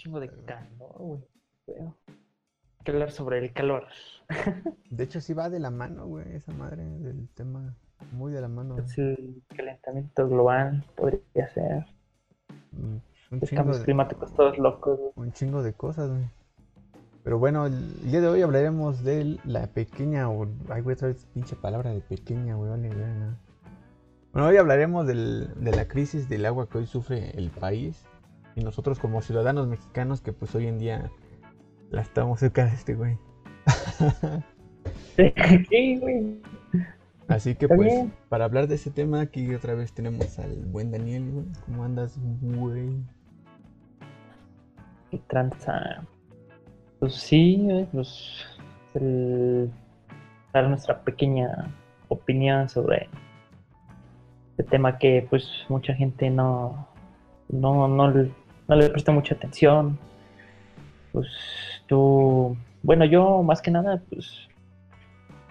chingo de calor, güey. Hay que hablar sobre el calor. De hecho, sí va de la mano, güey, esa madre del tema. Muy de la mano. El calentamiento global, podría ser. Mm, Un cambios de, climáticos todos locos, güey. un chingo de cosas, güey. Pero bueno, el día de hoy hablaremos de la pequeña, o... Ay, güey, otra vez pinche palabra de pequeña, güey, vale, verga. Bueno, hoy hablaremos del- de la crisis del agua que hoy sufre el país. Y nosotros como ciudadanos mexicanos que pues hoy en día la estamos cerca de este güey. Sí, güey. Así que pues, bien. para hablar de ese tema, aquí otra vez tenemos al buen Daniel, güey. ¿Cómo andas, güey? ¿Qué tranza? Pues sí, güey, pues el dar nuestra pequeña opinión sobre este tema que pues mucha gente no no, no, no le presta mucha atención. Pues tú, bueno, yo más que nada, pues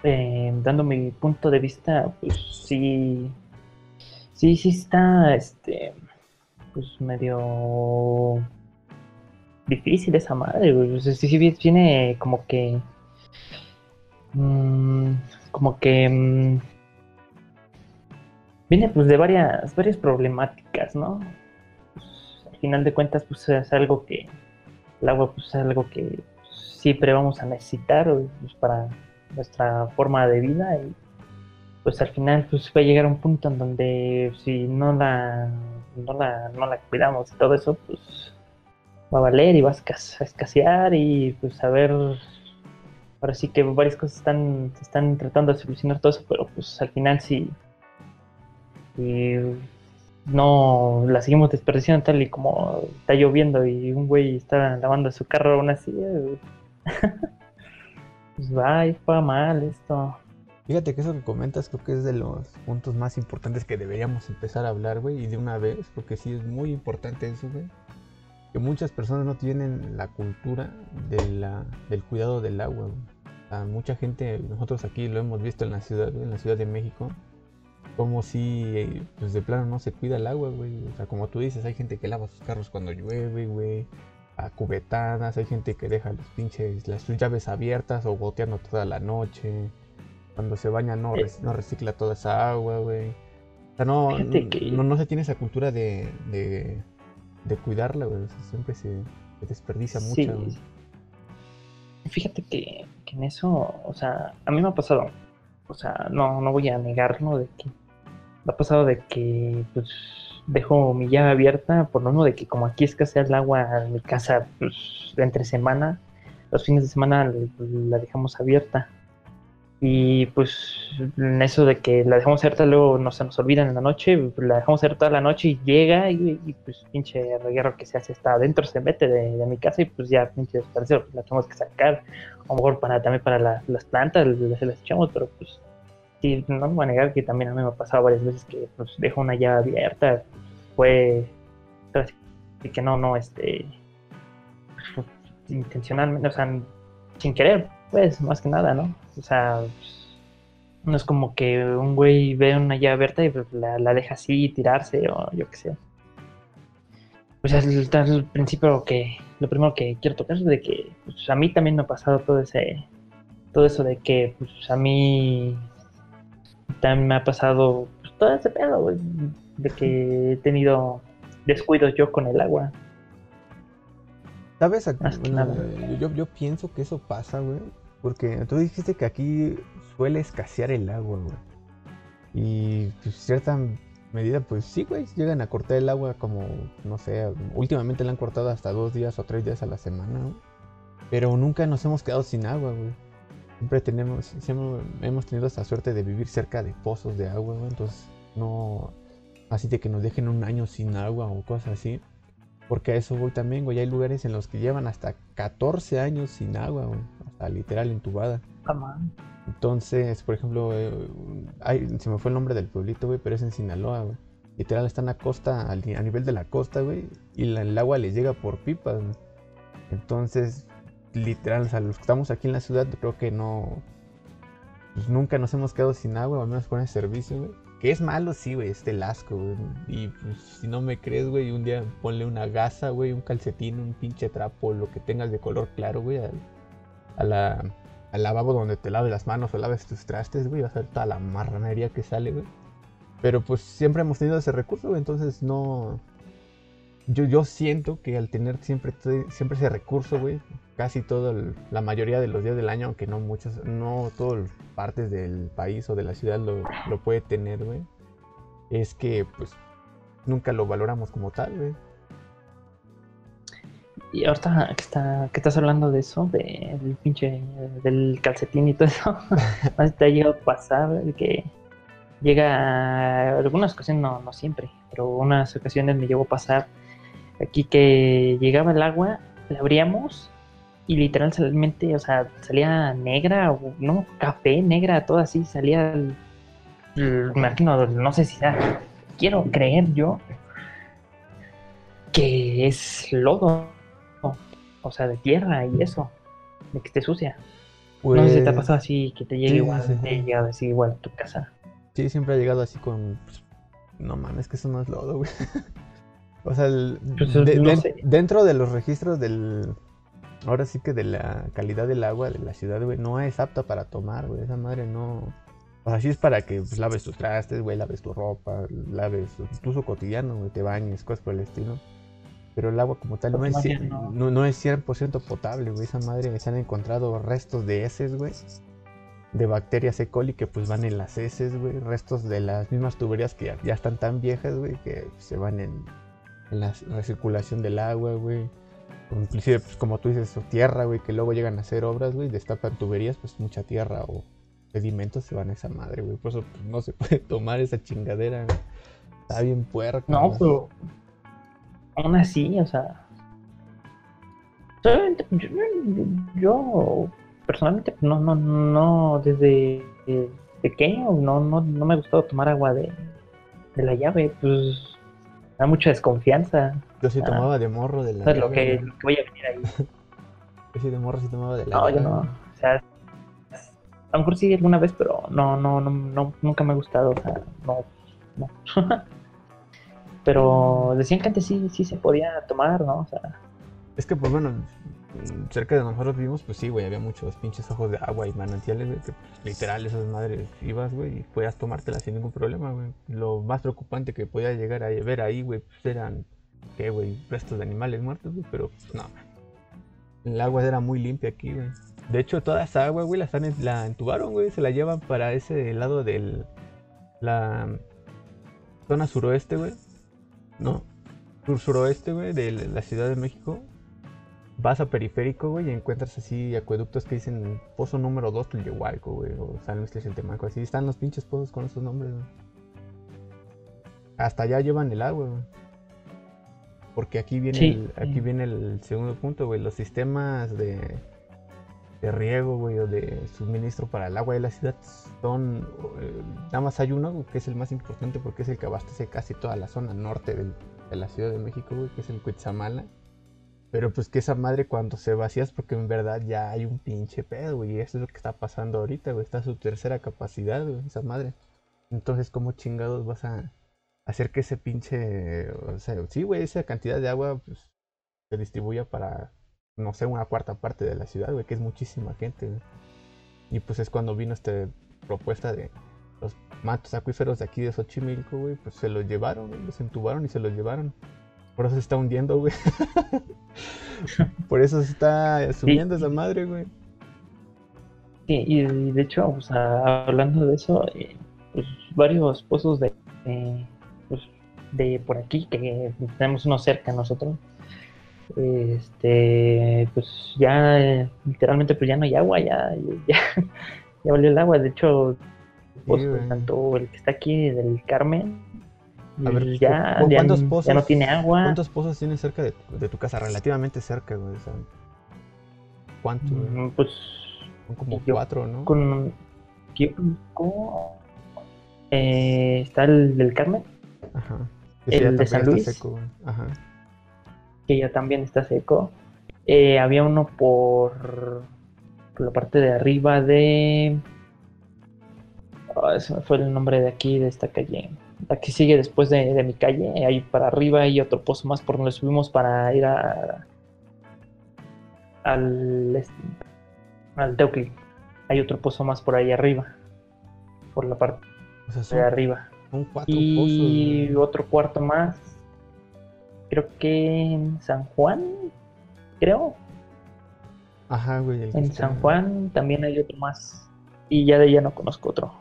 eh, dando mi punto de vista, pues sí, sí, sí está, este, pues medio difícil esa madre, sea, sí, sí tiene como que. mm, como que. mm, viene pues de varias, varias problemáticas, ¿no? Al final de cuentas, pues es algo que. El agua, pues es algo que siempre vamos a necesitar pues, para nuestra forma de vida y pues al final pues va a llegar un punto en donde si no la no la, no la cuidamos y todo eso pues va a valer y va a escas- a escasear y pues a ver ahora sí que varias cosas están están tratando de solucionar todo eso pero pues al final si, si no la seguimos desperdiciando tal y como está lloviendo y un güey está lavando su carro aún así eh, pues va va mal esto Fíjate que eso que comentas creo que es de los puntos más importantes que deberíamos empezar a hablar, güey, y de una vez, porque sí es muy importante eso, güey. Que muchas personas no tienen la cultura de la, del cuidado del agua, mucha gente, nosotros aquí lo hemos visto en la ciudad, en la Ciudad de México, como si, eh, pues de plano no se cuida el agua, güey. O sea, como tú dices, hay gente que lava sus carros cuando llueve, güey. A cubetadas, hay gente que deja los pinches, las sus llaves abiertas o goteando toda la noche. Cuando se baña no, Eh. rec- no recicla toda esa agua, güey. O sea, no, que- no, no se tiene esa cultura de, de, de cuidarla, güey. O sea, siempre se, se desperdicia Sí. mucha, güey. Fíjate que, que en eso, o sea, a mí me ha pasado, o sea, no, no voy a negarlo de que ha pasado de que pues dejo mi llave abierta por lo mismo de que como aquí escasea el agua en mi casa pues entre semana, los fines de semana la dejamos abierta. Y pues en eso de que la dejamos abierta luego no se nos olvida en la noche, la dejamos abierta la noche y llega y, pues pinche reguero que se hace está adentro, se mete de, mi casa y pues ya pinche desperdicio, la tenemos que sacar. A lo mejor para, también para la- las plantas las, las echamos, pero pues sí, no me voy a negar que también a mí me ha pasado varias veces que pues dejo una llave abierta, fue así que no, no, este intencionalmente, o sea, sin querer, pues, más que nada, ¿no? O sea, no es como que un güey ve una llave abierta y pues, la, la deja así tirarse o yo qué sé. Pues es el, principio que, lo primero que quiero tocar es de que pues, a mí también me ha pasado todo ese, todo eso de que pues a mí también me ha pasado pues, todo ese pedo, güey, de que he tenido descuidos yo con el agua. ¿Sabes? Aquí- bueno, yo, yo pienso que eso pasa, güey. Porque tú dijiste que aquí suele escasear el agua, güey. Y pues cierta medida, pues sí, güey, llegan a cortar el agua como, no sé, últimamente la han cortado hasta dos días o tres días a la semana, güey. Pero nunca nos hemos quedado sin agua, güey. Siempre tenemos, siempre hemos tenido esa suerte de vivir cerca de pozos de agua, güey. Entonces, no, así de que nos dejen un año sin agua o cosas así. Porque a eso voy también, güey. Hay lugares en los que llevan hasta 14 años sin agua, güey. Sea, literal entubada. Ah. Entonces, por ejemplo, eh, hay- se me fue el nombre del pueblito, güey, pero es en Sinaloa, güey. Literal están a costa, a nivel de la costa, güey, y la- el agua les llega por pipas, güey. Entonces, literal, o sea, los que estamos aquí en la ciudad, creo que no, pues nunca nos hemos quedado sin agua, o al menos con ese servicio, güey. Que es malo, sí, güey, es del asco, güey. Y pues, si no me crees, güey, un día ponle una gasa, güey, un calcetín, un pinche trapo, lo que tengas de color claro, güey, al, a la, al lavabo donde te laves las manos o laves tus trastes, güey, vas a ver toda la marranería que sale, güey. Pero pues siempre hemos tenido ese recurso, güey, entonces no... Yo, yo siento que al tener siempre, siempre ese recurso, güey, casi todo, la mayoría de los días del año, aunque no muchas, no todas partes del país o de la ciudad lo, lo puede tener, güey, es que pues nunca lo valoramos como tal, güey. Y ahorita que, está, que estás hablando de eso, del pinche, del calcetín y todo eso, ¿no te ha llegado a pasar que llega, algunas ocasiones, no, no siempre, pero unas ocasiones me llegó a pasar aquí que llegaba el agua, la abríamos y literalmente, o sea, salía negra, o no, café, negra, todo así, salía, el, me imagino, no sé si sea, quiero creer yo que es lodo o sea, de tierra y eso, de que esté sucia. no sé si te ha pues, pasado así, que te llegue igual, te ha llegado así igual a tu casa. Sí, siempre ha llegado así con... Pues, no mames, que eso no es lodo, güey. o sea, pues, dentro de los registros del... Ahora sí que de la calidad del agua de la ciudad, güey, no es apta para tomar, güey. Esa madre no... O sea, sí es para que pues, laves tus trastes, güey, laves tu ropa, laves tu uso cotidiano, güey, te bañes, cosas por el estilo. Pero el agua como tal no es, no. No, es 100% potable, güey. Esa madre se han encontrado restos de heces, güey. De bacterias E. coli que pues van en las heces, güey. Restos de las mismas tuberías que ya, están tan viejas, güey, que se van en, la recirculación del agua, güey. Inclusive, pues como tú dices, tierra, güey, que luego llegan a hacer obras, güey, destapan tuberías, pues mucha tierra o sedimentos se van a esa madre, güey. Por eso pues, no se puede tomar esa chingadera, Está bien puerco. No, pero aún así, o sea, yo, personalmente no, no, no, desde pequeño no, no, no me ha gustado tomar agua de, de la llave, pues da mucha desconfianza. Yo sí tomaba de morro de la llave. Lo que, lo que voy a venir ahí. yo sí de morro sí tomaba de la. No, yo no, o sea, a lo mejor sí alguna vez, pero no, no, no, no nunca me ha gustado, o sea, no, no. Pero decían que antes sí, sí se podía tomar, ¿no? O sea. Es que, pues bueno, cerca de nosotros vivimos, pues sí, güey, había muchos pinches ojos de agua y manantiales, güey, que pues, literal esas madres ibas, güey, y podías tomártelas sin ningún problema, güey. Lo más preocupante que podía llegar a ver ahí, güey, pues eran, ¿qué, güey? Restos de animales muertos, güey, pero pues no. El agua era muy limpia aquí, güey. De hecho, toda esa agua, güey, la, la entubaron, güey, se la llevan para ese lado del. La zona suroeste, güey ¿no? Sur suroeste, güey, de la Ciudad de México. Vas a periférico, güey, y encuentras así acueductos que dicen pozo número 2 Tulyehualco, güey, o San Luis Temaco. Así están los pinches pozos con esos nombres, güey. Hasta allá llevan el agua, güey. Porque aquí viene, el, aquí viene el segundo punto, güey. Los sistemas de, de riego, güey, o de suministro para el agua de la ciudad son, eh, nada más hay uno que es el más importante porque es el que abastece casi toda la zona norte de la Ciudad de México, güey, que es el Cuitzamala. Pero pues que esa madre cuando se vacía es porque en verdad ya hay un pinche pedo, güey, eso es lo que está pasando ahorita, güey, está su tercera capacidad, güey, esa madre. Entonces, ¿cómo chingados vas a hacer que ese pinche, o sea, sí, güey, esa cantidad de agua pues, se distribuya para no sé, una cuarta parte de la ciudad, güey, que es muchísima gente, Y pues es cuando vino esta propuesta de los matos acuíferos de aquí de Xochimilco, güey, pues se los llevaron, los entubaron y se los llevaron. Por eso se está hundiendo, güey. Por eso se está subiendo esa madre, güey. Sí, y de hecho, pues, hablando de eso, eh, pues varios pozos de, pues, de por aquí, que tenemos uno cerca nosotros, este, pues ya literalmente pues ya no hay agua, ya, ya, ya valió el agua. De hecho, pues, tanto el que está aquí del Carmen, ya, ya, no tiene agua. ¿Cuántos pozos tienes cerca de, tu casa? Relativamente cerca, güey. ¿Cuántos? Mm, pues son como cuatro, ¿no? Con, eh, está el del Carmen. Ajá. El de San Luis. Ajá que ya también está seco. Eh, había uno por, la parte de arriba de... Ah, ese me fue el nombre de aquí, de esta calle. La que sigue después de, de mi calle, ahí para arriba hay otro pozo más por donde subimos para ir a al al Teucli. Hay otro pozo más por ahí arriba, por la parte O sea, de arriba. son cuatro Y pozos. otro cuarto más, creo que en San Juan, creo. Ajá, güey. En San Juan también hay otro más. Y ya de ya no conozco otro.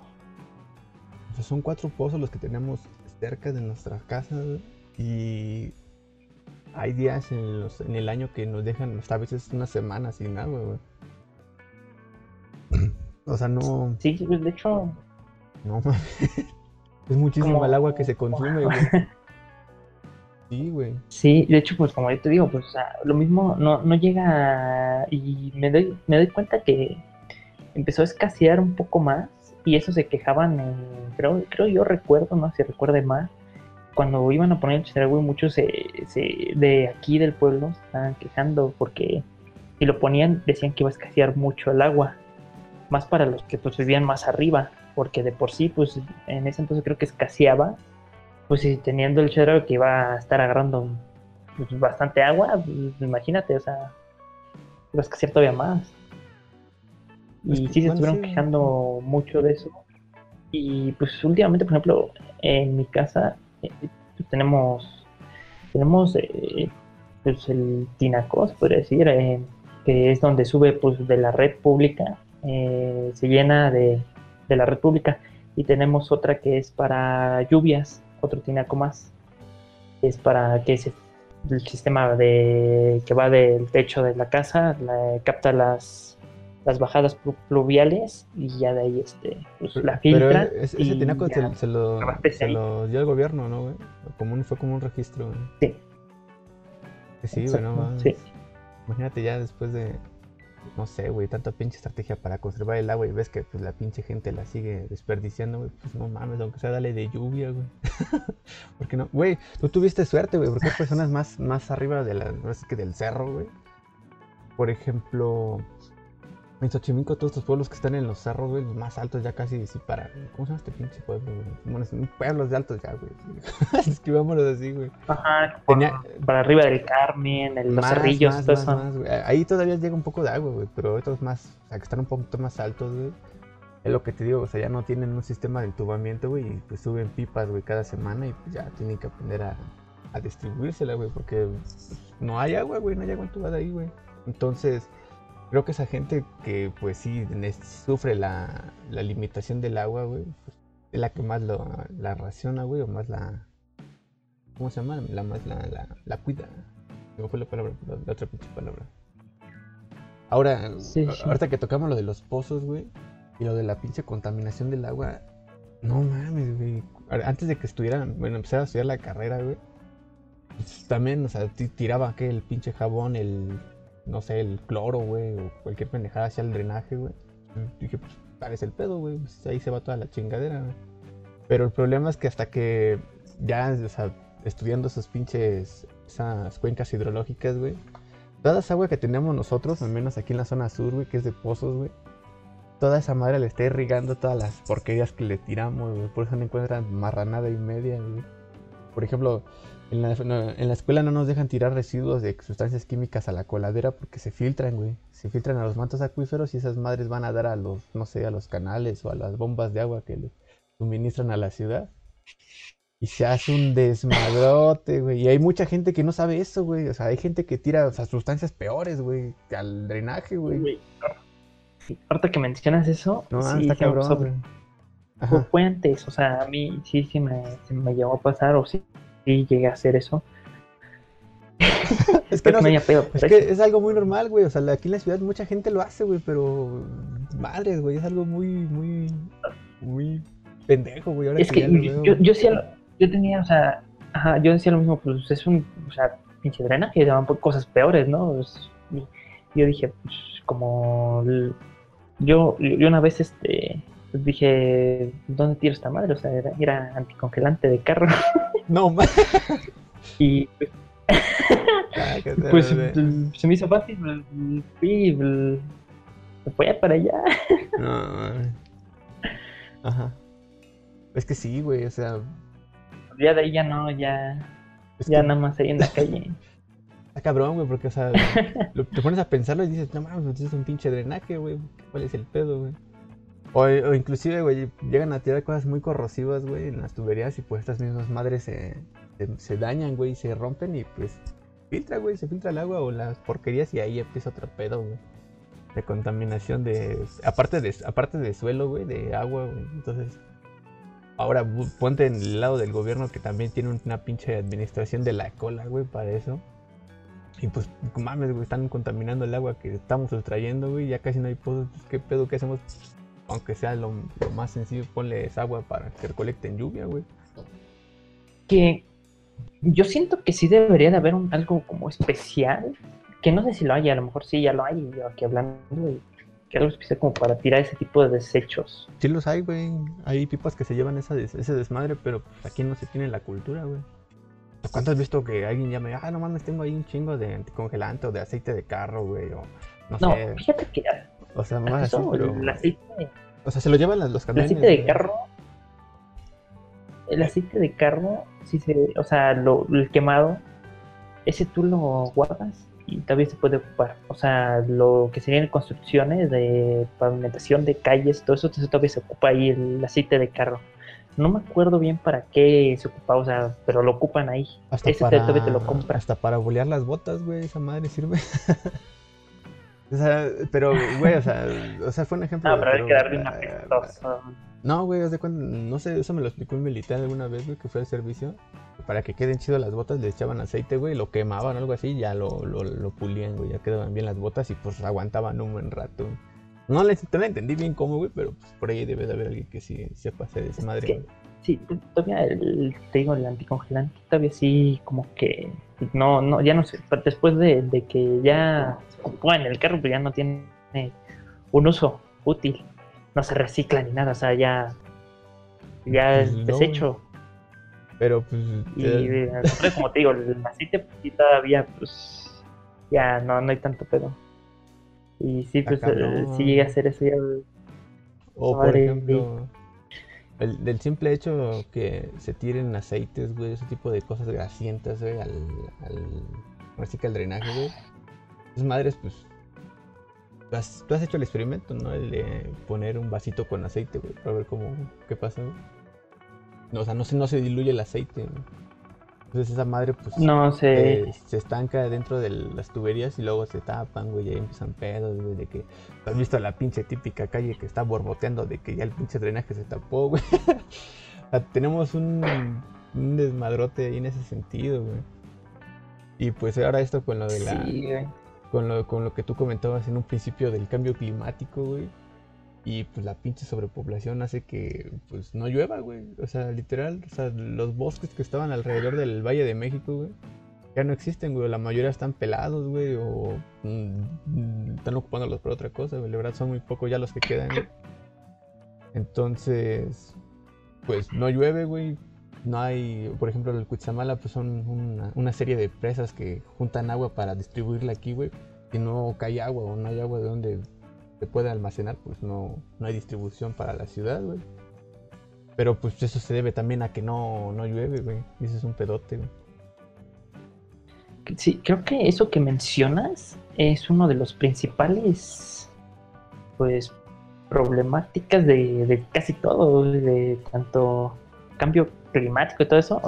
Son cuatro pozos los que tenemos cerca de nuestra casa. Y hay días en, los- en el año que nos dejan hasta a veces una semana sin agua, güey. O sea, no, Sí, pues, de hecho, no mames. Es muchísimo Como- el agua que se consume, güey. Sí, güey. sí, de hecho, pues como yo te digo, pues o sea, lo mismo no, no llega a- y me doy, me doy cuenta que empezó a escasear un poco más y eso se quejaban, en- creo, creo yo recuerdo, no si recuerde más, cuando iban a poner el Chedraui, muchos se, se- de aquí del pueblo se estaban quejando porque si lo ponían decían que iba a escasear mucho el agua, más para los que pues vivían más arriba, porque de por sí pues en ese entonces creo que escaseaba, pues si teniendo el Chedraui que iba a estar agarrando pues, bastante agua, pues, imagínate, o sea, iba a escasear todavía más. Pues, Y sí se estuvieron quejando mucho de eso. Y pues últimamente, por ejemplo, en mi casa eh, pues, tenemos tenemos eh, pues el Tinaco, se podría decir, eh, que es donde sube pues de la red pública, eh, se llena de, de la red pública y tenemos otra que es para lluvias, otro tinaco más, es para que se, el sistema de que va del techo de la casa la- capta las las bajadas plu- pluviales y ya de ahí este pues, la Pero filtra es- ese y tinaco ya. se, se lo, se dio el gobierno, ¿no, güey? Como un- fue como un registro, güey. Sí. Que sí, güey, no Exacto, sí. Imagínate ya después de, no sé, güey, tanta pinche estrategia para conservar el agua y ves que pues la pinche gente la sigue desperdiciando, güey, pues no mames, aunque sea dale de lluvia, güey. porque no, güey, tú tuviste suerte, güey, porque hay personas más, más arriba de la, no sé, que del cerro, güey. Por ejemplo, en Xochimilco, todos estos pueblos que están en los cerros, güey, los más altos ya casi, sí, para, ¿cómo se llama este pinche pueblo, güey? Bueno, son pueblos de altos ya, güey. Escribámoslos así, güey. Ajá, Tenía- para arriba del Carmen, el- los Más, cerrillos, más, todo más, eso. más, güey. Ahí todavía llega un poco de agua, güey, pero otros más, o sea, que están un poquito más altos, güey. Es lo que te digo, o sea, ya no tienen un sistema de entubamiento, güey, y pues suben pipas, güey, cada semana y pues ya tienen que aprender a, a distribuírsela, güey, porque no hay agua, güey, no hay agua entubada ahí, güey. Entonces, creo que esa gente que, pues sí, sufre la, la limitación del agua, güey, pues, es la que más lo, la raciona, güey, o más la... ¿Cómo se llama? La más la, la, la cuida. Me fue la palabra, la, la otra pinche palabra. Ahora, Sí, ahorita que tocamos lo de los pozos, güey, y lo de la pinche contaminación del agua, no mames, güey. Antes de que estuvieran, bueno, empezara a estudiar la carrera, güey, pues, también, o sea, ti- tiraba que el pinche jabón, el, no sé, el cloro, güey, o cualquier pendejada hacia el drenaje, güey. Dije, pues, parece el pedo, güey, pues, ahí se va toda la chingadera, güey. Pero el problema es que hasta que ya, o sea, estudiando esos pinches, esas cuencas hidrológicas, güey, toda esa agua que tenemos nosotros, al menos aquí en la zona sur, güey, que es de pozos, güey, toda esa madre le está irrigando todas las porquerías que le tiramos, güey, por eso no encuentran marranada y media, güey. Por ejemplo, en la, no, en la escuela no nos dejan tirar residuos de sustancias químicas a la coladera porque se filtran, güey. Se filtran a los mantos acuíferos y esas madres van a dar a los, no sé, a los canales o a las bombas de agua que le suministran a la ciudad. Y se hace un desmadrote, güey. Y hay mucha gente que no sabe eso, güey. O sea, hay gente que tira o sea, sustancias peores, güey, al drenaje, güey. Sí, Ahorita que mencionas eso, No, sí, está cabrón, Ajá. Fue antes, o sea, a mí sí, sí me, se me llegó a pasar, o sí, sí llegué a hacer eso. Es que no me pedo Es que algo muy normal, güey. O sea, aquí en la ciudad mucha gente lo hace, güey, pero madres, güey, es algo muy, muy, muy pendejo, güey. Ahora Es que lo yo, yo, yo tenía, o sea, ajá, yo decía lo mismo, pues es un, o sea, pinche drenaje, daban por cosas peores, ¿no? Pues, yo dije, pues, como, l- yo, yo una vez, este, pues, dije, ¿dónde tiro esta madre? O sea, era, era anticongelante de carro. No, ma- Y pues, Ah, que se- pues se- me hizo fácil, pues, fui, pues, me fui para allá. No. Ajá. Es que sí, güey, o sea. Ya de ahí ya no, ya. Es ya que- nada más ahí en la calle. Está cabrón, güey, porque, o sea, lo- te pones a pensarlo y dices, no mames, pues es un pinche drenaje, güey. ¿Cuál es el pedo, güey? O, inclusive, güey, llegan a tirar cosas muy corrosivas, güey, en las tuberías y pues estas mismas madres se, se, dañan, güey, se rompen y pues filtra, güey, se filtra el agua o las porquerías y ahí empieza otro pedo, güey. De contaminación de... Aparte de, aparte de suelo, güey, de agua, güey. Entonces, ahora ponte en el lado del gobierno que también tiene una pinche administración de la cola, güey, para eso. Y pues, mames, güey, están contaminando el agua que estamos sustrayendo, güey. Ya casi no hay pozos. pues, ¿Qué pedo que hacemos? Aunque sea lo, lo más sencillo, ponle esa agua para que se recolecte en lluvia, güey. que yo siento que sí debería de haber un, algo como especial, que no sé si lo hay, a lo mejor sí ya lo hay, yo aquí hablando, y que algo especial como para tirar ese tipo de desechos. Sí los hay, güey. Hay pipas que se llevan esa des- ese desmadre, pero pues, aquí no se tiene la cultura, güey. ¿Cuánto has visto que alguien llame, ah, no mames, tengo ahí un chingo de anticongelante o de aceite de carro, güey? O no, No, sé. fíjate que O sea, mamás así, pero... el aceite, O sea, se lo llevan los el camiones. aceite de carro, el aceite de carro, sí se, o sea, lo, el quemado, ese tú lo guardas y todavía se puede ocupar. O sea, lo que serían construcciones de pavimentación de calles, todo eso, todavía se ocupa ahí el aceite de carro. No me acuerdo bien para qué se ocupaba, o sea, pero lo ocupan ahí. Hasta Ese para, te lo compras. Hasta para bolear las botas, güey, esa madre sirve. o sea, pero, güey, o sea, o sea, fue un ejemplo. No, pero hay que darle una eh, apestosa. No, güey, haz de cuenta, no sé, eso me lo explicó un militar alguna vez, güey, que fue al servicio. Para que queden chido las botas, le echaban aceite, güey, lo quemaban o algo así, y ya lo, lo, lo pulían, güey, ya quedaban bien las botas y pues aguantaban un buen rato. güey. No le, no le entendí bien cómo, güey, pero pues, por ahí debe de haber alguien que sí sepa hacer esa madre, que- güey. Sí, todavía el, te digo, el anticongelante todavía sí como que no, no, ya no sé, pero después de, de que ya en el carro, pues ya no tiene un uso útil, no se recicla ni nada, o sea, ya, ya Pues es no, desecho. Pero pues. Y eh, como te digo, el aceite pues, sí todavía pues ya no, no hay tanto pedo. Y sí, pues eh, cabrón. si llega a hacer eso ya O por ejemplo, el, del simple hecho que se tiren aceites, güey, ese tipo de cosas grasientas, güey, al, al, al drenaje, güey. Esas madres, pues, tú has, tú has hecho el experimento, ¿no? El de poner un vasito con aceite, güey, para ver cómo, qué pasa, güey. No, o sea, no se, no se diluye el aceite, güey. Entonces esa madre, pues, no sé. eh, se estanca dentro de las tuberías y luego se tapan, güey, y ahí empiezan pedos, güey, de que has visto la pinche típica calle que está borboteando de que ya el pinche drenaje se tapó, güey. O sea, tenemos un, un desmadrote ahí en ese sentido, güey. Y pues ahora esto con lo de la Sí, con lo, con lo que tú comentabas en un principio del cambio climático, güey. Y pues la pinche sobrepoblación hace que pues no llueva, güey. O sea, literal, o sea, los bosques que estaban alrededor del Valle de México, güey, ya no existen, güey. La mayoría están pelados, güey, o mm, están ocupándolos por otra cosa, güey. La verdad son muy pocos ya los que quedan, güey. Entonces, pues no llueve, güey. No hay, por ejemplo, el Cuitzamala, pues son una, una serie de presas que juntan agua para distribuirla aquí, güey. Si no cae agua o no hay agua de donde se pueda almacenar, pues no, no hay distribución para la ciudad, güey. Pero pues eso se debe también a que no, no llueve, güey. Y ese es un pedote, güey. Sí, creo que eso que mencionas es uno de los principales, pues, problemáticas de, de casi todo, de tanto cambio climático y todo eso,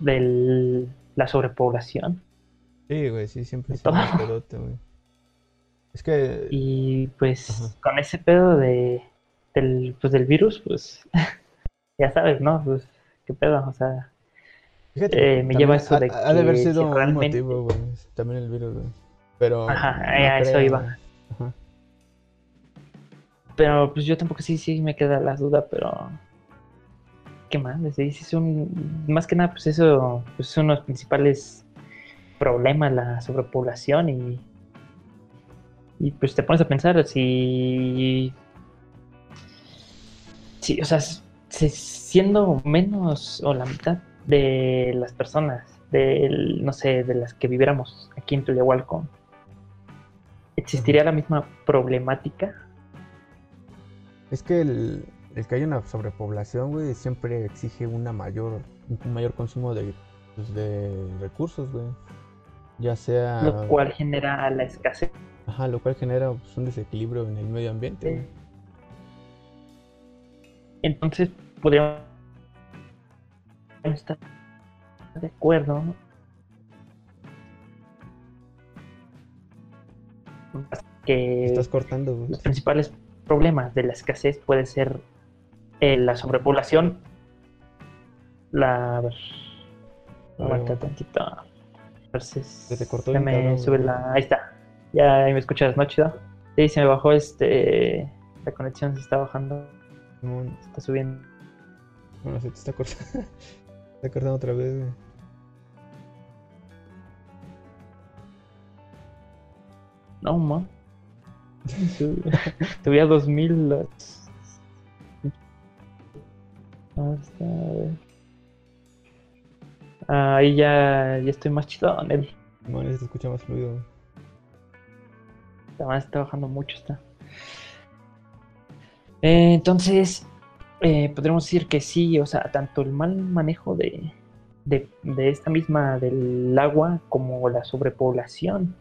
de la sobrepoblación. Sí, güey, sí, siempre es un pedote, güey. Es que Y pues Ajá. con ese pedo de, del, pues, del virus, pues, ya sabes, ¿no? Pues, qué pedo, o sea, Fíjate, Eh, me lleva eso ha- de ha, de haber que sido si un realmente- motivo, güey. También el virus, güey. Pero. Ajá, no a eso iba. Ajá. Pero pues yo tampoco sí, sí me queda la duda, pero ¿qué más? Sí, es un, más que nada, pues eso pues, es uno de los principales problemas, la sobrepoblación y, y pues te pones a pensar si, si o sea, si- siendo menos o la mitad de las personas, del, no sé, de las que viviéramos aquí en Tulahualco, ¿existiría la misma problemática? Es que el- el que haya una sobrepoblación, güey, siempre exige una mayor, un mayor consumo de, pues, de recursos, güey. Ya sea... Lo cual genera la escasez. Ajá, lo cual genera pues, un desequilibrio en el medio ambiente. Entonces, podríamos estar de acuerdo que Estás cortando, los principales problemas de la escasez puede ser eh, la sobrepoblación, la... a ver, aguanta tantito. Si Se te cortó se bien me cabrón, sube güey. la... Ahí está. Ya ahí me escuchas, ¿no, chido? Sí, se me bajó este... La conexión se está bajando, se está subiendo. Bueno, se te está cortando. se está cortando otra vez, güey. No, man. Subí a 2000 las... Ah, está, a ver. Ah, Ahí ya, ya estoy más chido, Nel. Simón, se te escucha más fluido. güey. Además está bajando mucho, está. Eh, entonces, eh, podríamos decir que sí, o sea, tanto el mal manejo de, de, esta misma del agua como la sobrepoblación,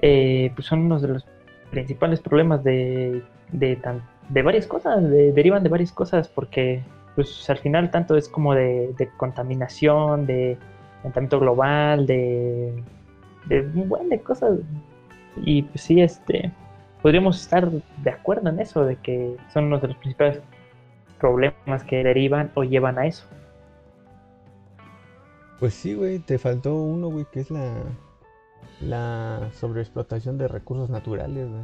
eh, pues son uno de los principales problemas de, de, tan- de varias cosas, de- derivan de varias cosas, porque pues al final tanto es como de, de contaminación, de calentamiento global, de, de un buen de cosas. Y pues sí, este, podríamos estar de acuerdo en eso, de que son uno de los principales problemas que derivan o llevan a eso. Pues sí, güey, te faltó uno, güey, que es la, la sobreexplotación de recursos naturales, güey.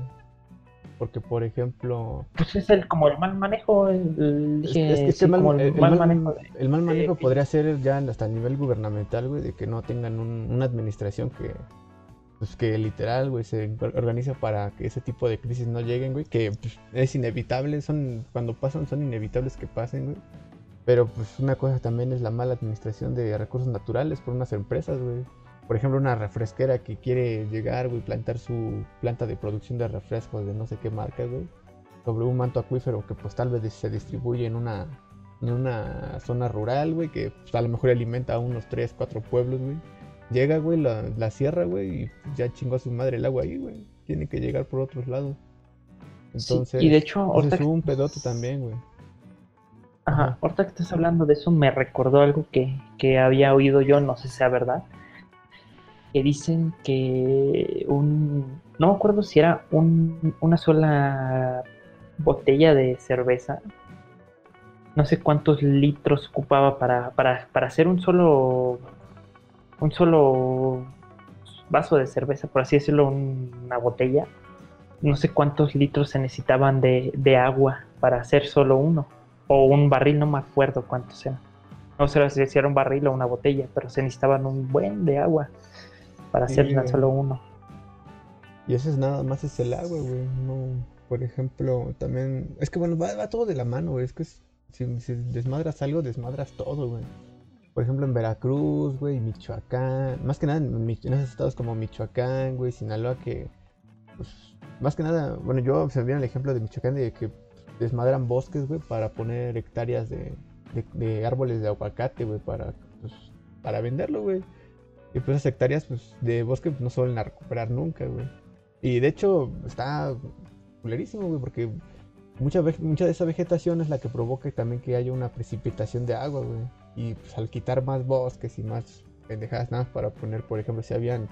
Porque, por ejemplo, Pues es el, como el mal manejo, el, mal, manejo el mal manejo podría ser ya hasta el nivel gubernamental, güey, de que no tengan un- una administración que, pues que literal, güey, se or- organiza para que ese tipo de crisis no lleguen, güey, que pues, es inevitable, son, cuando pasan son inevitables que pasen, güey. Pero pues una cosa también es la mala administración de recursos naturales por unas empresas, güey. Por ejemplo, una refresquera que quiere llegar, güey, plantar su planta de producción de refrescos de no sé qué marca, güey, sobre un manto acuífero que pues tal vez se distribuye en una, en una zona rural, güey, que pues, a lo mejor alimenta a unos 3, 4 pueblos, güey. Llega, güey, la, la sierra, güey, y pues, ya chingó a su madre el agua ahí, güey. Tiene que llegar por otros lados. Sí, Entonces, y de hecho, ese ahorita es un pedote también, güey. Ajá, Ajá. ahorita que estás hablando de eso me recordó algo que, que había oído yo, no sé si sea verdad, que dicen que un, no me acuerdo si era un, una sola botella de cerveza, no sé cuántos litros ocupaba para, para, para hacer un solo, un solo vaso de cerveza, por así decirlo, un- una botella, no sé cuántos litros se necesitaban de, de agua para hacer solo uno o un barril, no me acuerdo cuántos eran. No sé si era un barril o una botella, pero se necesitaban un buen de agua para Sí, hacer tan solo uno. Y eso es nada más es el agua, güey. No, por ejemplo, también. Es que bueno, va, va todo de la mano, güey. Es que es- si, si desmadras algo, desmadras todo, güey. Por ejemplo, en Veracruz, güey, Michoacán. Más que nada en, en esos estados como Michoacán, güey, Sinaloa, que. Pues, más que nada, bueno, yo observé el ejemplo de Michoacán de que desmadran bosques, güey, para poner hectáreas de, de, árboles de aguacate, güey, para, pues, para venderlo, güey. Y pues esas hectáreas pues, de bosque no se vuelven a recuperar nunca, güey. Y de hecho está culerísimo, güey, porque mucha, mucha de esa vegetación es la que provoca también que haya una precipitación de agua, güey. Y pues al quitar más bosques y más pendejadas nada más para poner, por ejemplo, si habían,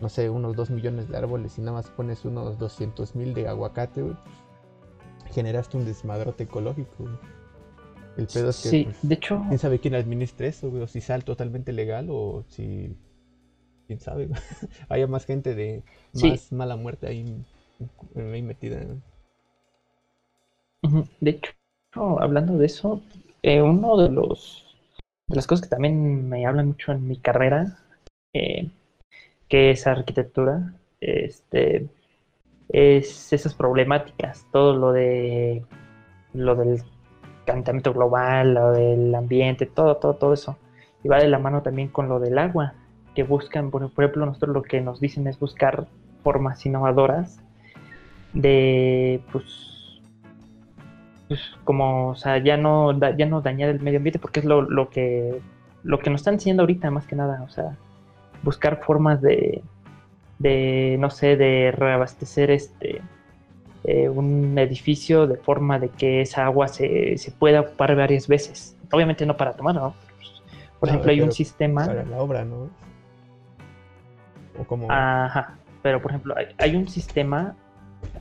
no sé, unos 2 millones de árboles y nada más pones unos 200 mil de aguacate, güey, pues, generaste un desmadrote ecológico, güey. El pedo es que, Sí, pues, de hecho, quién sabe quién administra eso, güey, o si sale totalmente legal o si, quién sabe, haya más gente de Sí. más mala muerte ahí, ahí metida. ¿no? De hecho, hablando de eso, eh, uno de los las cosas que también me hablan mucho en mi carrera, eh, que es arquitectura, este, es esas problemáticas, todo lo de lo del calentamiento global, lo del ambiente, todo, todo, todo eso. Y va de la mano también con lo del agua, que buscan, por ejemplo, nosotros lo que nos dicen es buscar formas innovadoras de, pues, pues como, o sea, ya no, ya no dañar el medio ambiente porque es lo, lo que lo que nos están haciendo ahorita más que nada, o sea, buscar formas de, de no sé, de reabastecer este eh, un edificio de forma de que esa agua se, se, pueda ocupar varias veces. Obviamente no para tomar, ¿no? Por ejemplo, hay un sistema... Para la obra, ¿no? O como... Ajá, pero por ejemplo, hay, un sistema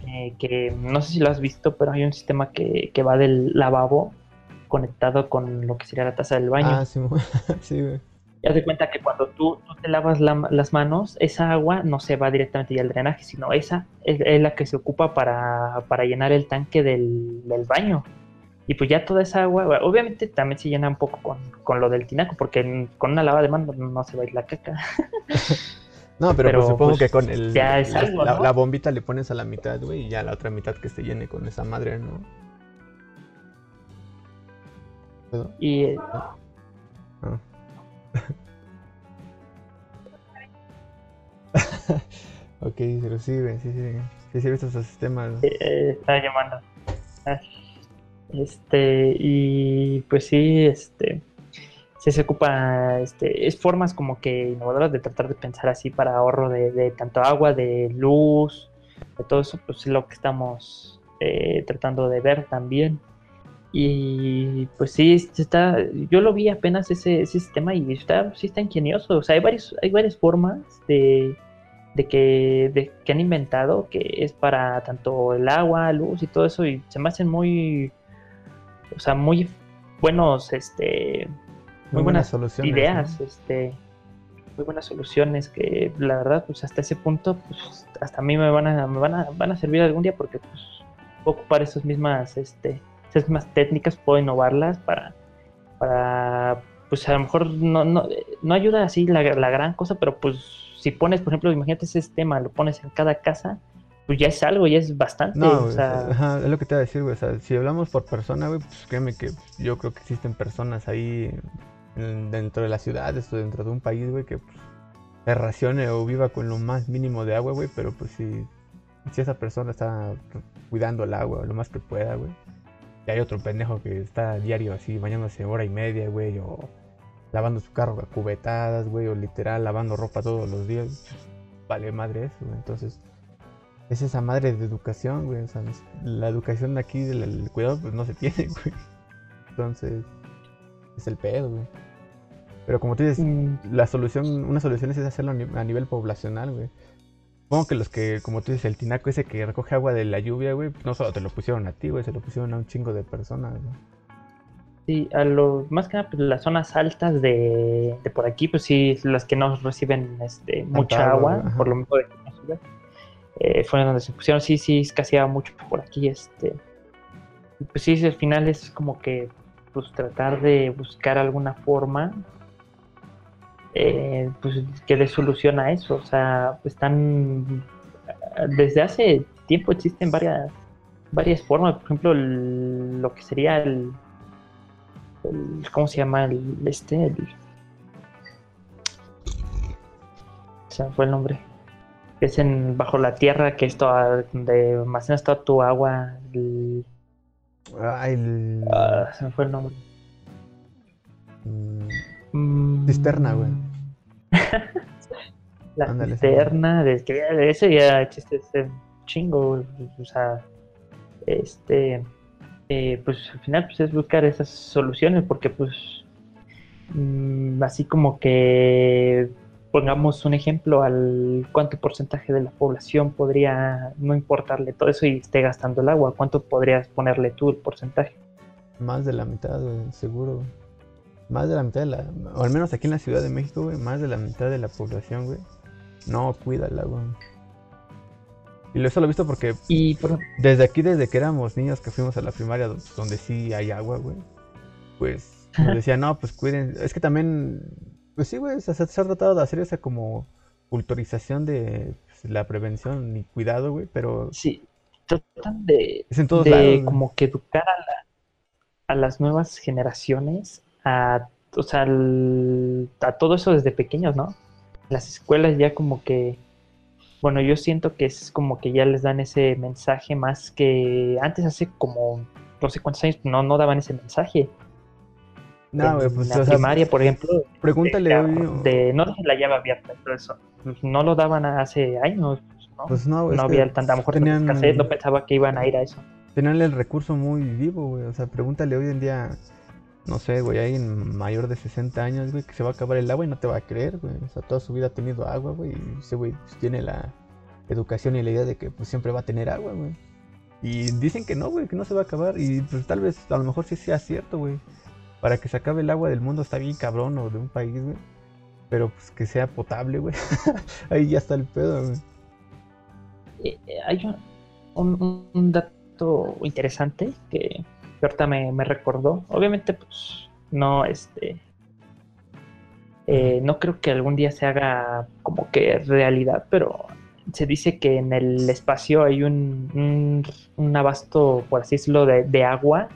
eh, que no sé si lo has visto, pero hay un sistema que, que va del lavabo conectado con lo que sería la taza del baño. Ah, sí, sí güey. Ya te cuenta que cuando tú, te lavas las manos, esa agua no se va directamente ya al drenaje, sino esa es, la que se ocupa para, llenar el tanque del, baño. Y pues ya toda esa agua, obviamente también se llena un poco con, lo del tinaco, porque con una lava de mano no se va a ir la caca. no, pero, pues supongo pues, que con el, la, bombita le pones a la mitad, güey, y ya la otra mitad que se llene con esa madre, ¿no? Y... Eh, ah. ok, se recibe, sí, sí, sí, sí, visto esos sistemas. Eh, está llamando. Ah, este, y pues sí, este, sí se ocupa, este, es formas como que innovadoras de tratar de pensar así para ahorro de, tanto agua, de luz, de todo eso, pues es lo que estamos eh, tratando de ver también. Y pues sí, está, yo lo vi apenas ese, sistema y está, sí está ingenioso. O sea, hay, varios, hay varias formas de, que, de, que han inventado que es para tanto el agua, luz y todo eso. Y se me hacen muy, o sea, muy buenos, este, muy, buenas, soluciones, ideas, este, muy buenas soluciones que la verdad, pues hasta ese punto, pues hasta a mí me van a, me van a, van a servir algún día porque pues puedo ocupar esas mismas, este, esas más técnicas puedo innovarlas para, para pues a lo mejor no, no, no ayuda así la, la, gran cosa, pero pues si pones, por ejemplo, imagínate ese sistema, lo pones en cada casa, pues ya es algo, ya es bastante. No, o sea... es lo que te iba a decir, güey. O sea, si hablamos por persona, güey, pues créeme que yo creo que existen personas ahí dentro de la ciudad, dentro de un país, güey, que pues, se racione o viva con lo más mínimo de agua, güey, pero pues si, si esa persona está cuidando el agua lo más que pueda, güey hay otro pendejo que está diario así, bañándose hora y media, güey, o lavando su carro a cubetadas, güey, o literal lavando ropa todos los días. Vale madre eso, güey. Entonces, es esa madre de educación, güey. O sea, la educación aquí del cuidado, pues no se tiene, güey. Entonces, es el pedo, güey. Pero como tú dices, mm. la solución, una solución es hacerlo a nivel poblacional, güey. Supongo que los que, como tú dices, el tinaco ese que recoge agua de la lluvia, güey, no solo te lo pusieron a ti, güey, se lo pusieron a un chingo de personas, güey. Sí, a los, más que nada, pues las zonas altas de, de por aquí, pues sí, las que no reciben este, mucha agua, por lo menos de la ciudad, eh, fueron donde se pusieron, sí, sí, escaseaba mucho por aquí, este. Pues sí, al final es como que, pues tratar de buscar alguna forma eh, pues que le soluciona eso. O sea, están desde hace tiempo existen varias varias formas. Por ejemplo, lo que sería el, ¿cómo se llama el este? El, se fue el nombre. Es en bajo la tierra que esto donde almacenas toda tu agua. El, ah, se me fue el nombre. Mm, cisterna, güey. la cisterna, de, ese ya existe este chingo, o sea, este, eh, pues al final pues es buscar esas soluciones porque pues mm, así como que pongamos un ejemplo al cuánto porcentaje de la población podría no importarle todo eso y esté gastando el agua, cuánto podrías ponerle tú el porcentaje. Más de la mitad, seguro más de la mitad de la, o al menos aquí en la Ciudad de México, güey, más de la mitad de la población, güey, no cuida el agua. Y eso lo he visto porque y desde aquí, desde que éramos niños que fuimos a la primaria donde sí hay agua, güey, pues nos decían, no, pues cuiden. Es que también, pues sí, güey, se, ha tratado de hacer esa como culturización de pues, la prevención y cuidado, güey, pero... Sí, tratan de, de como que educar a, a las nuevas generaciones a, o sea, a todo eso desde pequeños, ¿no? Las escuelas ya como que, bueno, yo siento que es como que ya les dan ese mensaje más que antes hace como no sé cuántos años no, no daban ese mensaje. No, güey, en pues, la o sea, primaria, por ejemplo, pregúntale de, no de la llave abierta, pero eso, pues, no lo daban hace años, ¿no? Pues no, güey, no había tanta, a lo mejor tenían- no pensaba que iban a ir a eso. tenían el recurso muy vivo, güey. O sea, pregúntale hoy en día, no sé, güey, alguien mayor de 60 años, güey, que se va a acabar el agua y no te va a creer, güey. O sea, toda su vida ha tenido agua, güey. Y ese güey pues, tiene la educación y la idea de que pues siempre va a tener agua, güey. Y dicen que no, güey, que no se va a acabar. Y pues tal vez, a lo mejor sí sea cierto, güey. Para que se acabe el agua del mundo está bien cabrón o de un país, güey. Pero pues que sea potable, güey. Ahí ya está el pedo, güey. Eh, eh, hay un, dato interesante que, ahorita me, me recordó. Obviamente, pues, no, este. eh, no creo que algún día se haga como que realidad, pero se dice que en el espacio hay un, un, abasto, por así decirlo, de, de agua.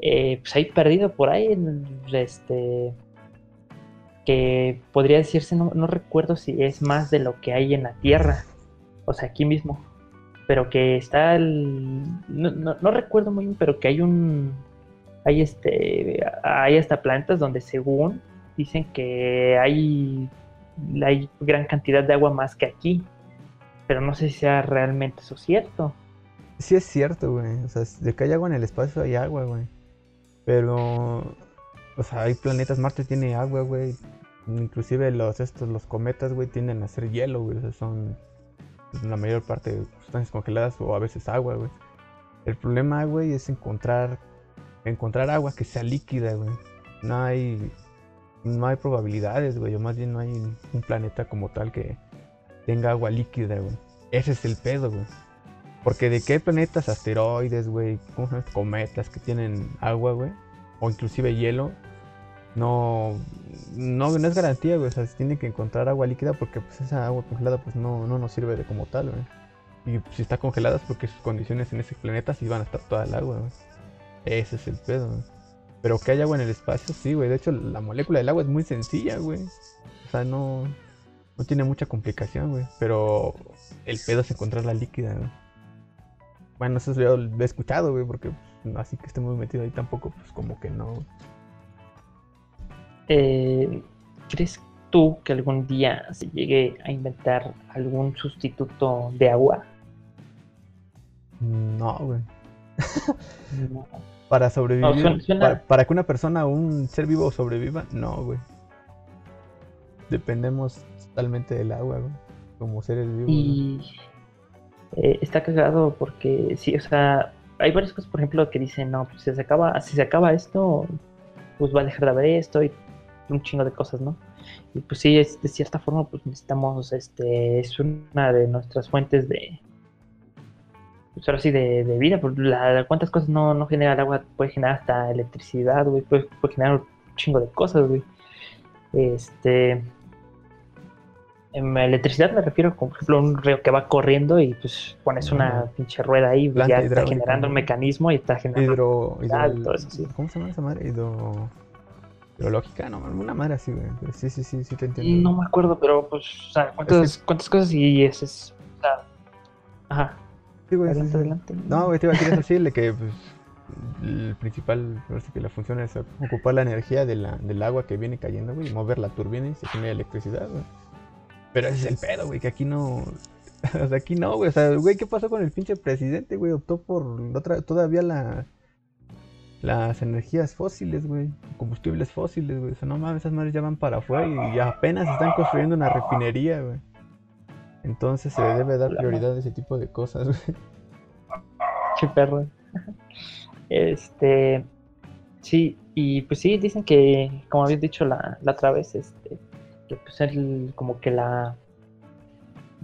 eh, pues ahí perdido por ahí, este. Que podría decirse, no, no recuerdo si es más de lo que hay en la Tierra o sea, aquí mismo. Pero que está el. No, no- recuerdo muy bien, pero que hay un. Hay este. Hay hasta plantas donde según dicen que hay. Hay gran cantidad de agua más que aquí. Pero no sé si sea realmente eso cierto. Sí es cierto, güey. O sea, de que hay agua en el espacio hay agua, güey. Pero, o sea, hay planetas, Marte tiene agua, güey. Inclusive los estos, los cometas, güey, tienden a ser hielo, güey. O sea, son la mayor parte sustancias congeladas o a veces agua, güey. El problema, güey, es encontrar encontrar agua que sea líquida, güey. No hay no hay probabilidades, güey, o más bien no hay un planeta como tal que tenga agua líquida, güey. Ese es el pedo, güey. Porque de hay planetas, asteroides, güey, cometas que tienen agua, güey, o inclusive hielo, no, no, no es garantía, güey. O sea, se tiene que encontrar agua líquida porque pues esa agua congelada pues no, no nos sirve de como tal, güey. Y si está congelada es porque sus condiciones en ese planeta sí van a estar toda el agua, güey. Ese es el pedo, güey. Pero que hay agua en el espacio, sí, güey. De hecho, la molécula del agua es muy sencilla, güey. O sea, no, no tiene mucha complicación, güey. Pero el pedo es encontrar la líquida, güey. Bueno, eso yo lo he escuchado, güey, porque pues, así que esté muy metido ahí tampoco, pues como que no. Eh, ¿Crees tú que algún día se llegue a inventar algún sustituto de agua? No, güey. No. Para sobrevivir, suena- suena- Para, para que una persona un ser vivo sobreviva, no, güey. Dependemos totalmente del agua, güey. Como seres vivos. Y eh, está cagado porque sí, o sea, hay varias cosas, por ejemplo, que dicen, no, pues si se acaba, si se acaba esto, pues va a dejar de haber esto y un chingo de cosas, ¿no? Y pues sí, es, de cierta forma, pues necesitamos, este, es una de nuestras fuentes de, pues ahora sí, de, de vida, pues la, cuántas cosas no, no genera el agua, puede generar hasta electricidad, güey, puede, puede generar un chingo de cosas, güey. Este, en electricidad me refiero, como por ejemplo, a un río que va corriendo y pues pones una pinche rueda ahí, ya está generando un mecanismo y está generando. Hidro, hidro- todo eso, sí. ¿Cómo se llama esa madre? Hidro... Hidrológica, no, una madre así, güey. Pero sí, sí, sí, sí te entiendo. No me acuerdo, pero pues, o sea, ¿cuántas, cuántas cosas y ese es. o sea, ajá, Sí, güey, adelante, sí. adelante. No, güey, te iba a decir eso sí, de que pues, el principal, que la función es ocupar la energía de la, del agua que viene cayendo, güey, y mover la turbina y se genera electricidad, güey. Pero ese es el pedo, güey, que aquí no. O sea, aquí no, güey. O sea, güey, ¿qué pasó con el pinche presidente, güey? Optó por otra, todavía la. Las energías fósiles, güey. Combustibles fósiles, güey. O sea, no mames, esas madres ya van para afuera y ya apenas están construyendo una refinería, güey. Entonces se le debe dar prioridad a ese tipo de cosas, güey. Qué perro. Este. Sí, y pues sí, dicen que, como habías dicho la, la otra vez, este, que pues el, como que la.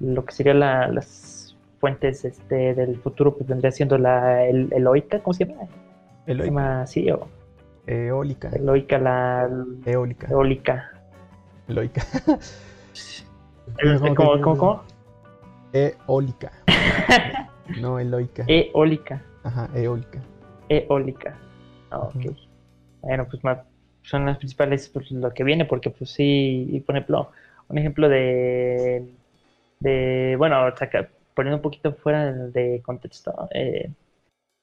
Lo que sería la, las fuentes este, del futuro, pues vendría siendo la el, eloica, ¿cómo se llama? ¿Se Eólica. llama así? O, Eólica. eloica, la Eólica. eólica. Eólica. ¿Cómo, cómo, cómo, cómo? Eólica. No, eloica. Eólica. Ajá, eólica. Eólica. Ah, ok. Bueno, pues son las principales, pues lo que viene, porque pues sí, y por ejemplo, un ejemplo de, de bueno, saca- poniendo un poquito fuera de contexto, eh,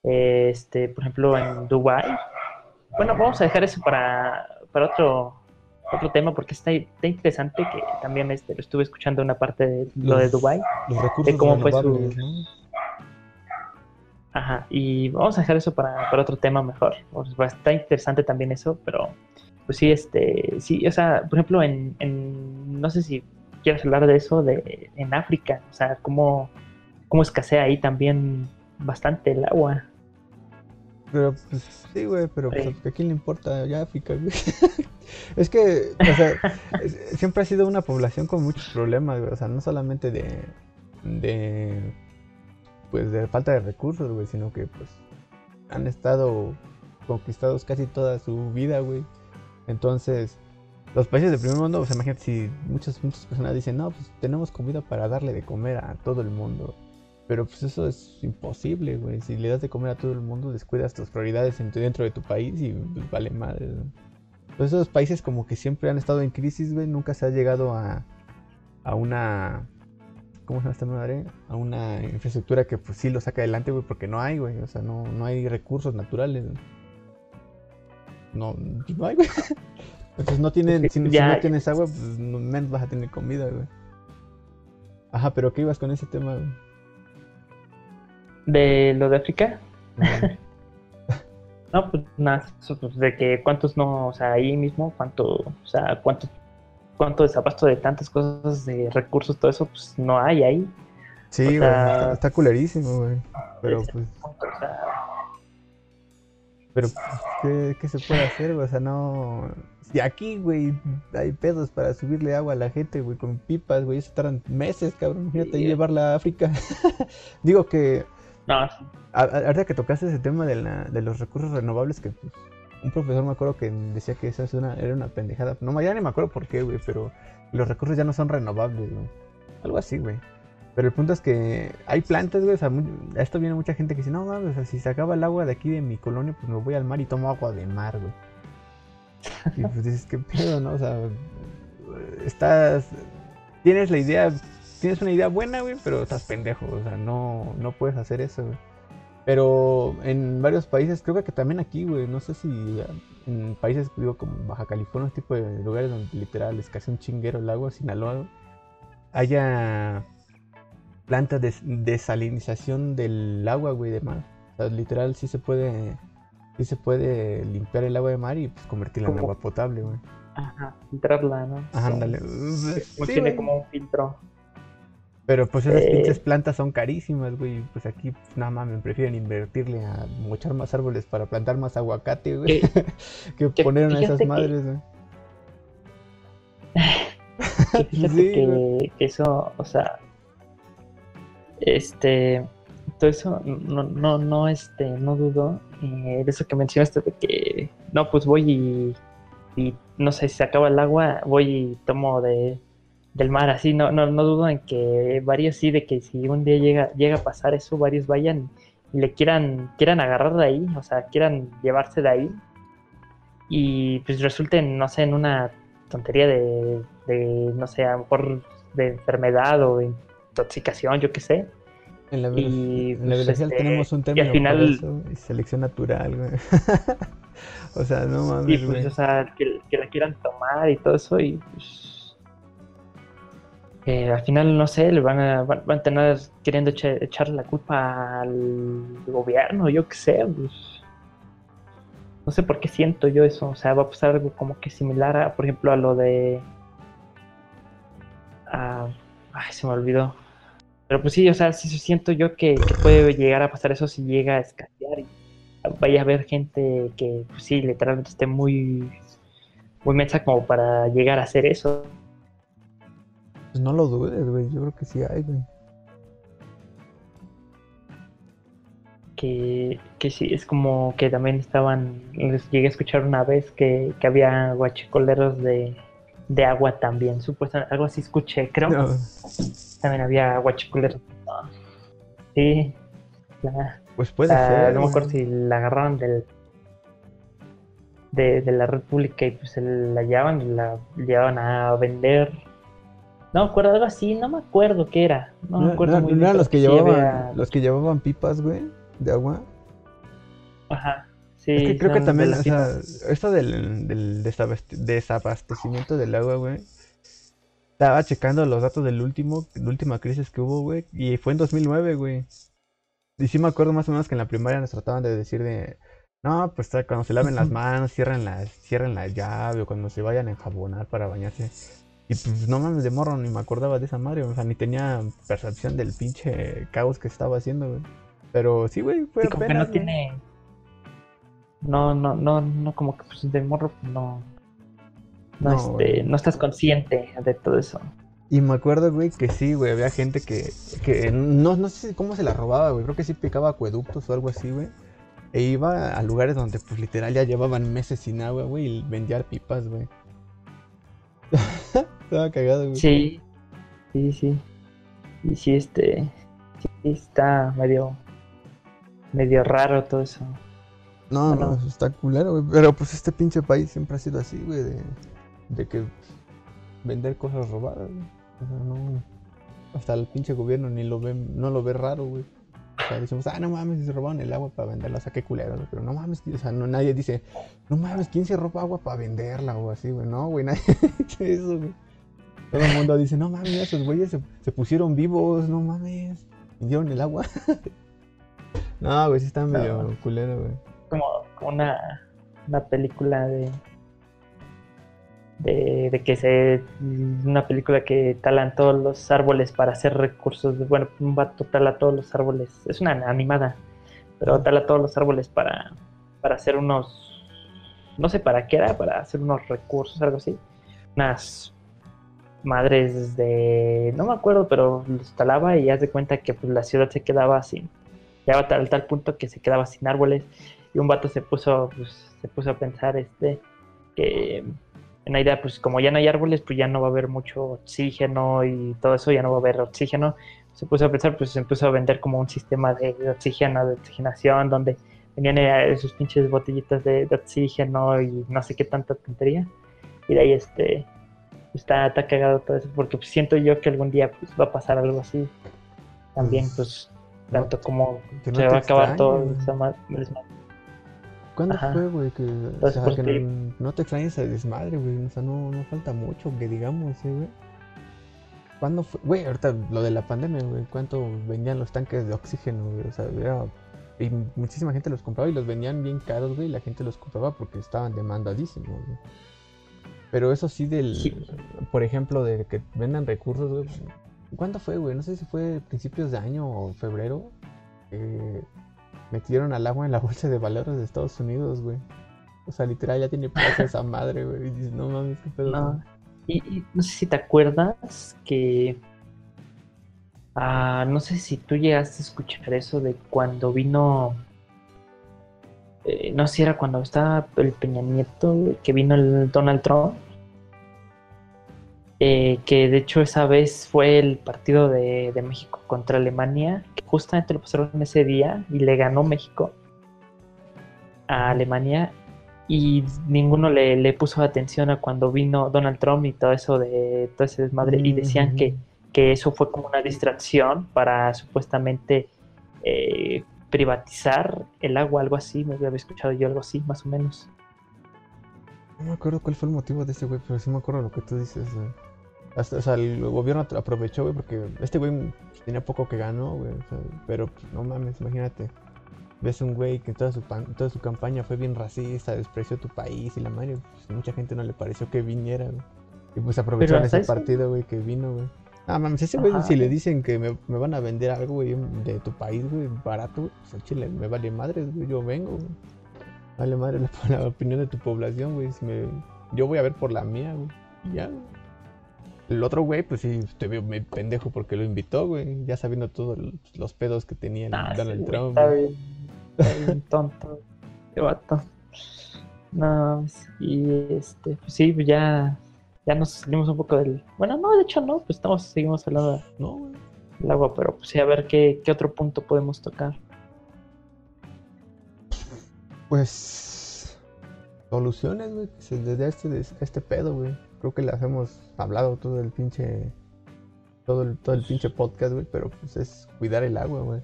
Este, por ejemplo, en Dubai. Bueno, vamos a dejar eso para, para otro otro tema porque está, está interesante que también este, lo estuve escuchando una parte de lo de Dubai Los recursos de cómo fue su. Ajá, y vamos a dejar eso para, para otro tema mejor. Está interesante también eso, pero pues sí, este, sí, o sea, por ejemplo, en, en no sé si quieres hablar de eso, de en África, o sea, cómo, cómo escasea ahí también bastante el agua. Pero pues sí, güey, pero pues, Sí. ¿a quién le importa ya África, güey? es que, o sea, siempre ha sido una población con muchos problemas, güey. O sea, no solamente de, de, pues, de falta de recursos, güey, sino que, pues, han estado conquistados casi toda su vida, güey. Entonces, los países del primer mundo, sea, imagínate si muchas, muchas personas dicen, no, pues tenemos comida para darle de comer a todo el mundo. Pero pues eso es imposible, güey. Si le das de comer a todo el mundo, descuidas tus prioridades dentro de tu país y pues, vale madre. Pues esos países como que siempre han estado en crisis, güey. Nunca se ha llegado a, a una... ¿Cómo se llama esta madre? A una infraestructura que pues sí lo saca adelante, güey, porque no hay, güey. O sea, no, no hay recursos naturales. No, no hay, güey. Entonces no tienen, si, no tienes agua, pues no menos vas a tener comida, güey. Ajá, pero ¿qué ibas con ese tema, güey? De lo de África, no, pues nada, pues, de que cuántos no, o sea, ahí mismo, cuánto, o sea, cuánto, cuánto desabasto de tantas cosas, de recursos, todo eso, pues no hay ahí. Sí, güey, sea, está, está culerísimo, güey. Pero pues, punto, o sea, pero pues, ¿qué, qué se puede hacer, güey? O sea, no... Si aquí, güey, hay pedos para subirle agua a la gente, güey, con pipas, güey, eso tardan meses, cabrón. Imagínate Sí. llevarla a África. Digo que, no, sí. a- a- ahorita que tocaste ese tema de, la, de los recursos renovables, que pues, un profesor me acuerdo que decía que esa es una, era una pendejada. No, ya ni me acuerdo por qué, güey, pero los recursos ya no son renovables, güey. Algo así, güey. Pero el punto es que hay plantas, güey. O sea, a esto viene mucha gente que dice, no mames, o sea, si se acaba el agua de aquí de mi colonia, pues me voy al mar y tomo agua de mar, güey. Y pues dices, qué pedo, ¿no? O sea, estás. Tienes la idea, tienes una idea buena, güey, pero estás pendejo. O sea, no, no puedes hacer eso, güey. Pero en varios países, creo que también aquí, güey, no sé si en países, digo, como Baja California, este tipo de lugares donde literal escasea un chinguero el agua, Sinaloa, haya plantas de desalinización del agua, güey, de mar. O sea, literal sí se puede, sí se puede limpiar el agua de mar y pues convertirla en agua potable, güey. Ajá, filtrarla, ¿no? Ajá, ándale. Sí, güey. como un filtro. Pero pues esas Eh. pinches plantas son carísimas, güey. Pues aquí, pues, nada más me prefieren invertirle a mochar más árboles para plantar más aguacate, güey. que poner fíjate esas que- madres, güey. Fíjate Sí, que, güey. que eso, o sea, este, todo eso, no, no, no, este, no dudo eh, de eso que mencionaste de que, no, pues voy y, y no sé, si se acaba el agua, voy y tomo de, del mar, así, no, no, no dudo en que varios sí, de que si un día llega, llega a pasar eso, varios vayan y le quieran, quieran agarrar de ahí, o sea, quieran llevarse de ahí y pues resulten, no sé, en una tontería de, de, no sé, a lo mejor de enfermedad o de intoxicación, yo qué sé. En la, Y, en la pues, este, tenemos un y término al final- eso, selección natural, güey. o sea, no mames, Y pues, güey. o sea, que, que la quieran tomar y todo eso, y pues. Eh, al final, no sé, le van a, van, a tener queriendo echarle la culpa al gobierno, yo qué sé, pues. No sé por qué siento yo eso, o sea, va a pasar algo como que similar a, por ejemplo, a lo de. a- ay, se me olvidó. Pero pues sí, o sea, sí siento yo que, que puede llegar a pasar eso si llega a escasear y vaya a haber gente que, pues sí, literalmente esté muy, muy mensa como para llegar a hacer eso. Pues no lo dudes, güey. Yo creo que sí hay, güey. Que, que sí, es como que también estaban, les llegué a escuchar una vez que, que había guachicoleros de, de agua también, supuestamente, algo así escuché, creo. No, También había guachicoleros. Sí, la- pues puede ser. no me acuerdo si la agarraron del de, de la red pública y pues la llevaban y la llevaban a vender. No me acuerdo, algo así, no me acuerdo qué era. No me acuerdo no- muy no bien, eran los que llevaban, había- los que llevaban pipas, güey, de agua. Ajá. Sí, Es que creo que también, de o sea, esto del, del desabast- desabastecimiento del agua, güey. Estaba checando los datos del último, de la última crisis que hubo, güey, y fue en 2009, güey. Y sí me acuerdo más o menos que en la primaria nos trataban de decir de, no, pues cuando se laven las manos, cierren la, cierren la llave, o cuando se vayan a enjabonar para bañarse. Y pues no mames, de morro ni me acordaba de esa madre, o sea, ni tenía percepción del pinche caos que estaba haciendo, güey. Pero sí, güey, fue Sí, como que no apenas, güey. tiene. No, no, no, no, como que pues de morro no. No, No, este, no estás consciente de todo eso. Y me acuerdo, güey, que sí, güey, había gente que, que no, no sé cómo se la robaba, güey, creo que sí picaba acueductos o algo así, güey. E iba a lugares donde, pues, literal ya llevaban meses sin agua, güey, y vendía pipas, güey. Estaba cagado, güey. Sí, sí, sí. Y sí, este. Sí, está medio. medio raro todo eso. No, Bueno. no, está culero, güey. Pero, pues, este pinche país siempre ha sido así, güey, de, de que vender cosas robadas, güey. O sea, no... Hasta el pinche gobierno ni lo ve, no lo ve raro, güey. O sea, decimos, ah, no mames, se robaron el agua para venderla, o sea, qué culero, güey. Pero no mames, o sea, no, nadie dice, no mames, ¿quién se roba agua para venderla o así, güey? No, güey, nadie dice eso, güey. Todo el mundo dice, no mames, esos güeyes se, se pusieron vivos, no mames, vendieron el agua. no, güey, sí está medio No. culero, güey. Como, como una, una película de, de. de que se. una película que talan todos los árboles para hacer recursos. Bueno, un vato tala todos los árboles. Es una animada. Pero tala todos los árboles para. para hacer unos. no sé para qué era, para hacer unos recursos, algo así. Unas madres de. no me acuerdo, pero los talaba y haz de cuenta que pues, la ciudad se quedaba sin. llegaba tal, tal punto que se quedaba sin árboles. Y un vato se puso, pues, se puso a pensar este que en la idea, pues como ya no hay árboles, pues ya no va a haber mucho oxígeno y todo eso, ya no va a haber oxígeno. Se puso a pensar, pues se empezó a vender como un sistema de, oxígeno, de oxigenación, donde venían eh, esos pinches botellitas de, de oxígeno y no sé qué tanta tontería. Y de ahí este está, está cagado todo eso, porque pues, siento yo que algún día pues, va a pasar algo así. También, Pues, pues, tanto como no se va a acabar extrañe, todo ¿Cuándo Ajá. fue, güey? Que, o Entonces, sea, pues, que no, no te extrañes ese desmadre, güey. O sea, no, no falta mucho que digamos, ¿eh, güey. ¿Cuándo fue? Güey, ahorita lo de la pandemia, güey. ¿Cuánto vendían los tanques de oxígeno, güey? O sea, era... Y muchísima gente los compraba y los vendían bien caros, güey. Y la gente los compraba porque estaban demandadísimos, güey. Pero eso sí del... Sí. Por ejemplo, de que vendan recursos, güey. ¿Cuándo fue, güey? No sé si fue principios de año o febrero. que metieron al agua en la bolsa de valores de Estados Unidos, güey. O sea, literal ya tiene plaza esa madre, güey. Y dices, no mames, qué pedo. No. güey?". Y, y no sé si te acuerdas que. ah, no sé si tú llegaste a escuchar eso de cuando vino. eh, no sé si era cuando estaba el Peña Nieto, que vino el Donald Trump. Eh, que de hecho esa vez fue el partido de, de México contra Alemania, que justamente lo pasaron ese día y le ganó México a Alemania y ninguno le, le puso atención a cuando vino Donald Trump y todo eso de todo ese desmadre y decían que, que eso fue como una distracción para supuestamente eh, privatizar el agua, algo así, me había escuchado yo algo así, más o menos. No me acuerdo cuál fue el motivo de ese güey, pero sí me acuerdo lo que tú dices, güey. Hasta, o sea, el gobierno aprovechó, güey, porque este güey tenía poco que ganó, güey. o sea, pero pues, no mames, imagínate. Ves un güey que toda su, pan- toda su campaña fue bien racista, despreció tu país y la madre, pues mucha gente no le pareció que viniera, güey. Y pues aprovecharon ese partido, güey, que vino, güey. Ah, mames, ese güey, si le dicen que me, me van a vender algo, güey, de tu país, güey, barato, güey, pues al chile me vale madres, güey, yo vengo, güey. Vale madre la, la opinión de tu población, güey. Si me, yo voy a ver por la mía, güey. Ya, güey. El otro güey, pues sí, te veo medio pendejo porque lo invitó, güey. Ya sabiendo todos los pedos que tenía el Ah, ese Donald güey Trump. está bien, está bien tonto, qué vato. No, y este, pues sí, pues ya, ya nos salimos un poco del. Bueno, no, de hecho no, pues estamos, seguimos hablando No, güey. del agua, pero pues sí, a ver qué, qué otro punto podemos tocar. Pues. Soluciones, güey. que se le este, este pedo, güey. Creo que las hemos hablado todo el pinche. Todo el, todo el pinche podcast, güey. Pero pues es cuidar el agua, güey.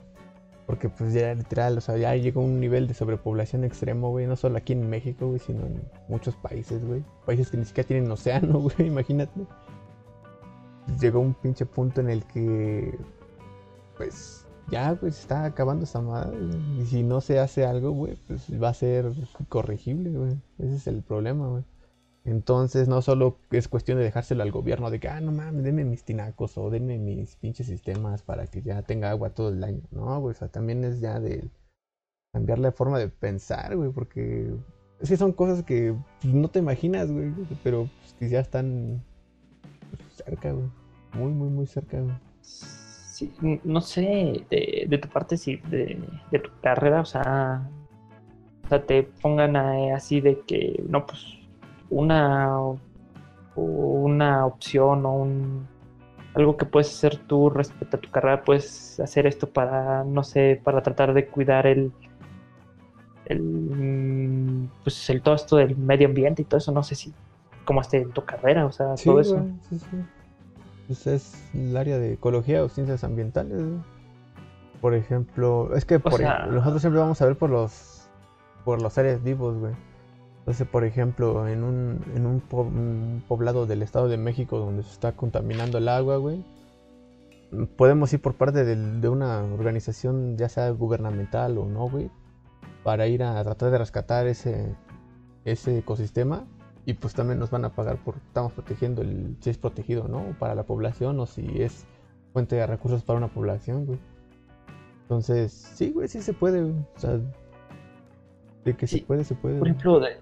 Porque pues ya literal, o sea, ya llegó un nivel de sobrepoblación extremo, güey, no solo aquí en México, güey, sino en muchos países, güey. Países que ni siquiera tienen océano, güey, imagínate. Llegó un pinche punto en el que, pues, ya, pues, está acabando esta madre. Y si no se hace algo, güey, pues va a ser corregible, güey. Ese es el problema, güey. Entonces, no solo es cuestión de dejárselo al gobierno, de que, ah, no mames, denme mis tinacos o denme mis pinches sistemas para que ya tenga agua todo el año. No, güey, o sea, también es ya de cambiar la forma de pensar, güey, porque es que son cosas que pues, no te imaginas, güey, pero pues, que ya están cerca, güey. Muy, muy, muy cerca, güey. Sí, no sé, de, tu parte, sí, de, de, tu carrera, o sea, o sea, te pongan así de que, no, pues una, una opción o un, algo que puedes hacer tú respecto a tu carrera, puedes hacer esto para, no sé, para tratar de cuidar el, el pues el todo esto del medio ambiente y todo eso, no sé si cómo esté en tu carrera, o sea, todo eso. sí, sí. Pues es el área de ecología o ciencias ambientales. Por ejemplo, es que por, nosotros siempre vamos a ver por los por los seres vivos, güey. Entonces, por ejemplo, en un, en un, poblado del Estado de México donde se está contaminando el agua, güey, podemos ir por parte de, una organización, ya sea gubernamental o no, güey, para ir a tratar de rescatar ese, ese ecosistema. Y pues también nos van a pagar por, estamos protegiendo el, si es protegido, ¿no? Para la población o si es fuente de recursos para una población, güey. Entonces, sí, güey, sí se puede, O sea, de que se puede, se puede. Por ejemplo, de,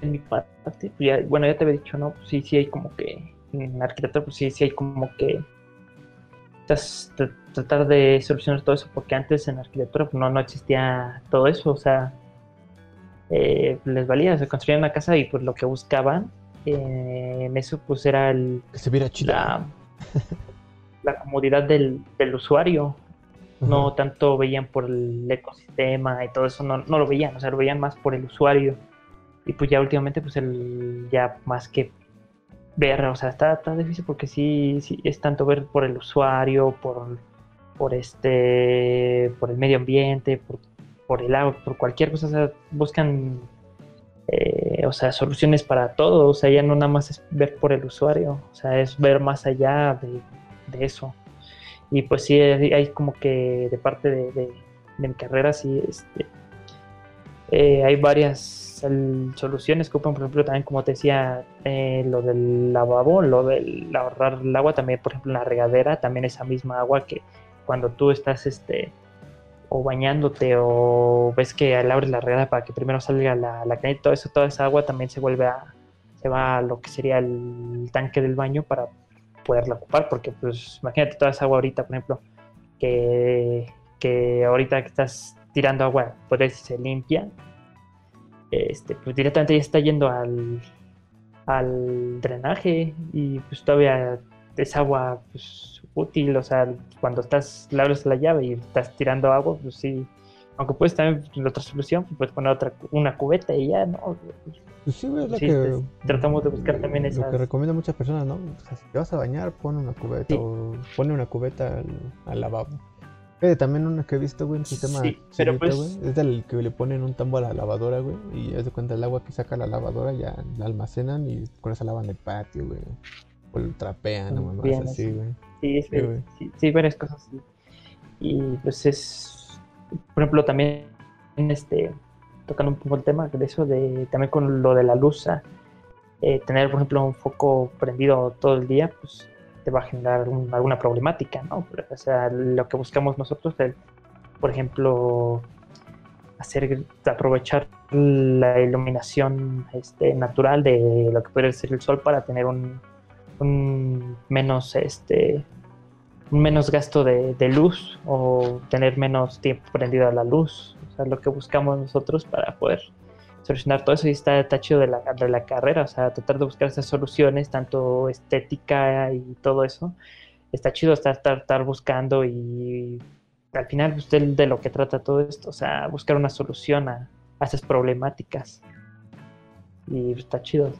en mi parte, pues bueno, ya te había dicho, ¿no? Pues sí, sí hay como que, en arquitectura, pues sí, sí hay como que tratar de solucionar todo eso, porque antes en arquitectura pues no, no existía todo eso, o sea, eh, les valía, se construían una casa y pues lo que buscaban eh, en eso pues era el... Que se viera La, comodidad del, usuario, no tanto veían por el ecosistema y todo eso, no, no lo veían, o sea, lo veían más por el usuario. Y pues ya últimamente, pues el ya más que ver, o sea, está, tan difícil porque sí, sí es tanto ver por el usuario, por, por este, por el medio ambiente, por, por el agua, por cualquier cosa, o sea, buscan, eh, o sea, soluciones para todo, o sea, ya no nada más es ver por el usuario, o sea, es ver más allá de, eso. Y pues sí, hay como que de parte de, mi carrera, sí, este, eh, hay varias soluciones que ocupan, por ejemplo, también como te decía, eh, lo del lavabo, lo del ahorrar el agua, también, por ejemplo, en la regadera, también esa misma agua que cuando tú estás este o bañándote o ves que al abres la regadera para que primero salga la, la caneta, todo eso, toda esa agua también se vuelve a, se va a lo que sería el tanque del baño para poderla ocupar, porque pues imagínate toda esa agua ahorita, por ejemplo, que, que ahorita que estás tirando agua, pues se limpia, este, pues directamente ya está yendo al, al drenaje y pues todavía es agua pues, útil, o sea, cuando estás, le abres la llave y estás tirando agua, pues sí, aunque puedes también la otra solución, pues puedes poner otra, una cubeta y ya, ¿no? Pues sí, es que tratamos de buscar también esas... Lo que recomiendo a muchas personas, ¿no? O sea, si te vas a bañar, pon una cubeta o pone una cubeta al, al lavabo también uno que he visto, güey, un sistema sí, pero pues... es del que le ponen un tambo a la lavadora, güey, y es de cuenta el agua que saca la lavadora ya la almacenan y con esa lavan el patio, güey. O lo trapean, o más así, güey. Sí, sí, sí, sí, varias cosas así. Y pues es, por ejemplo, también este tocando un poco el tema de eso de también con lo de la luz, eh, tener por ejemplo un foco prendido todo el día, pues te va a generar alguna problemática, ¿no? O sea, lo que buscamos nosotros es, por ejemplo, hacer aprovechar la iluminación este, natural de lo que puede ser el sol para tener un, menos este un menos gasto de, de, luz o tener menos tiempo prendido a la luz. O sea, lo que buscamos nosotros para poder solucionar todo eso y está, chido de la, de la carrera, o sea, tratar de buscar esas soluciones, tanto estética y todo eso. Está chido estar, estar, estar buscando y al final usted pues, de lo que trata todo esto, o sea, buscar una solución a, esas problemáticas. Y está chido.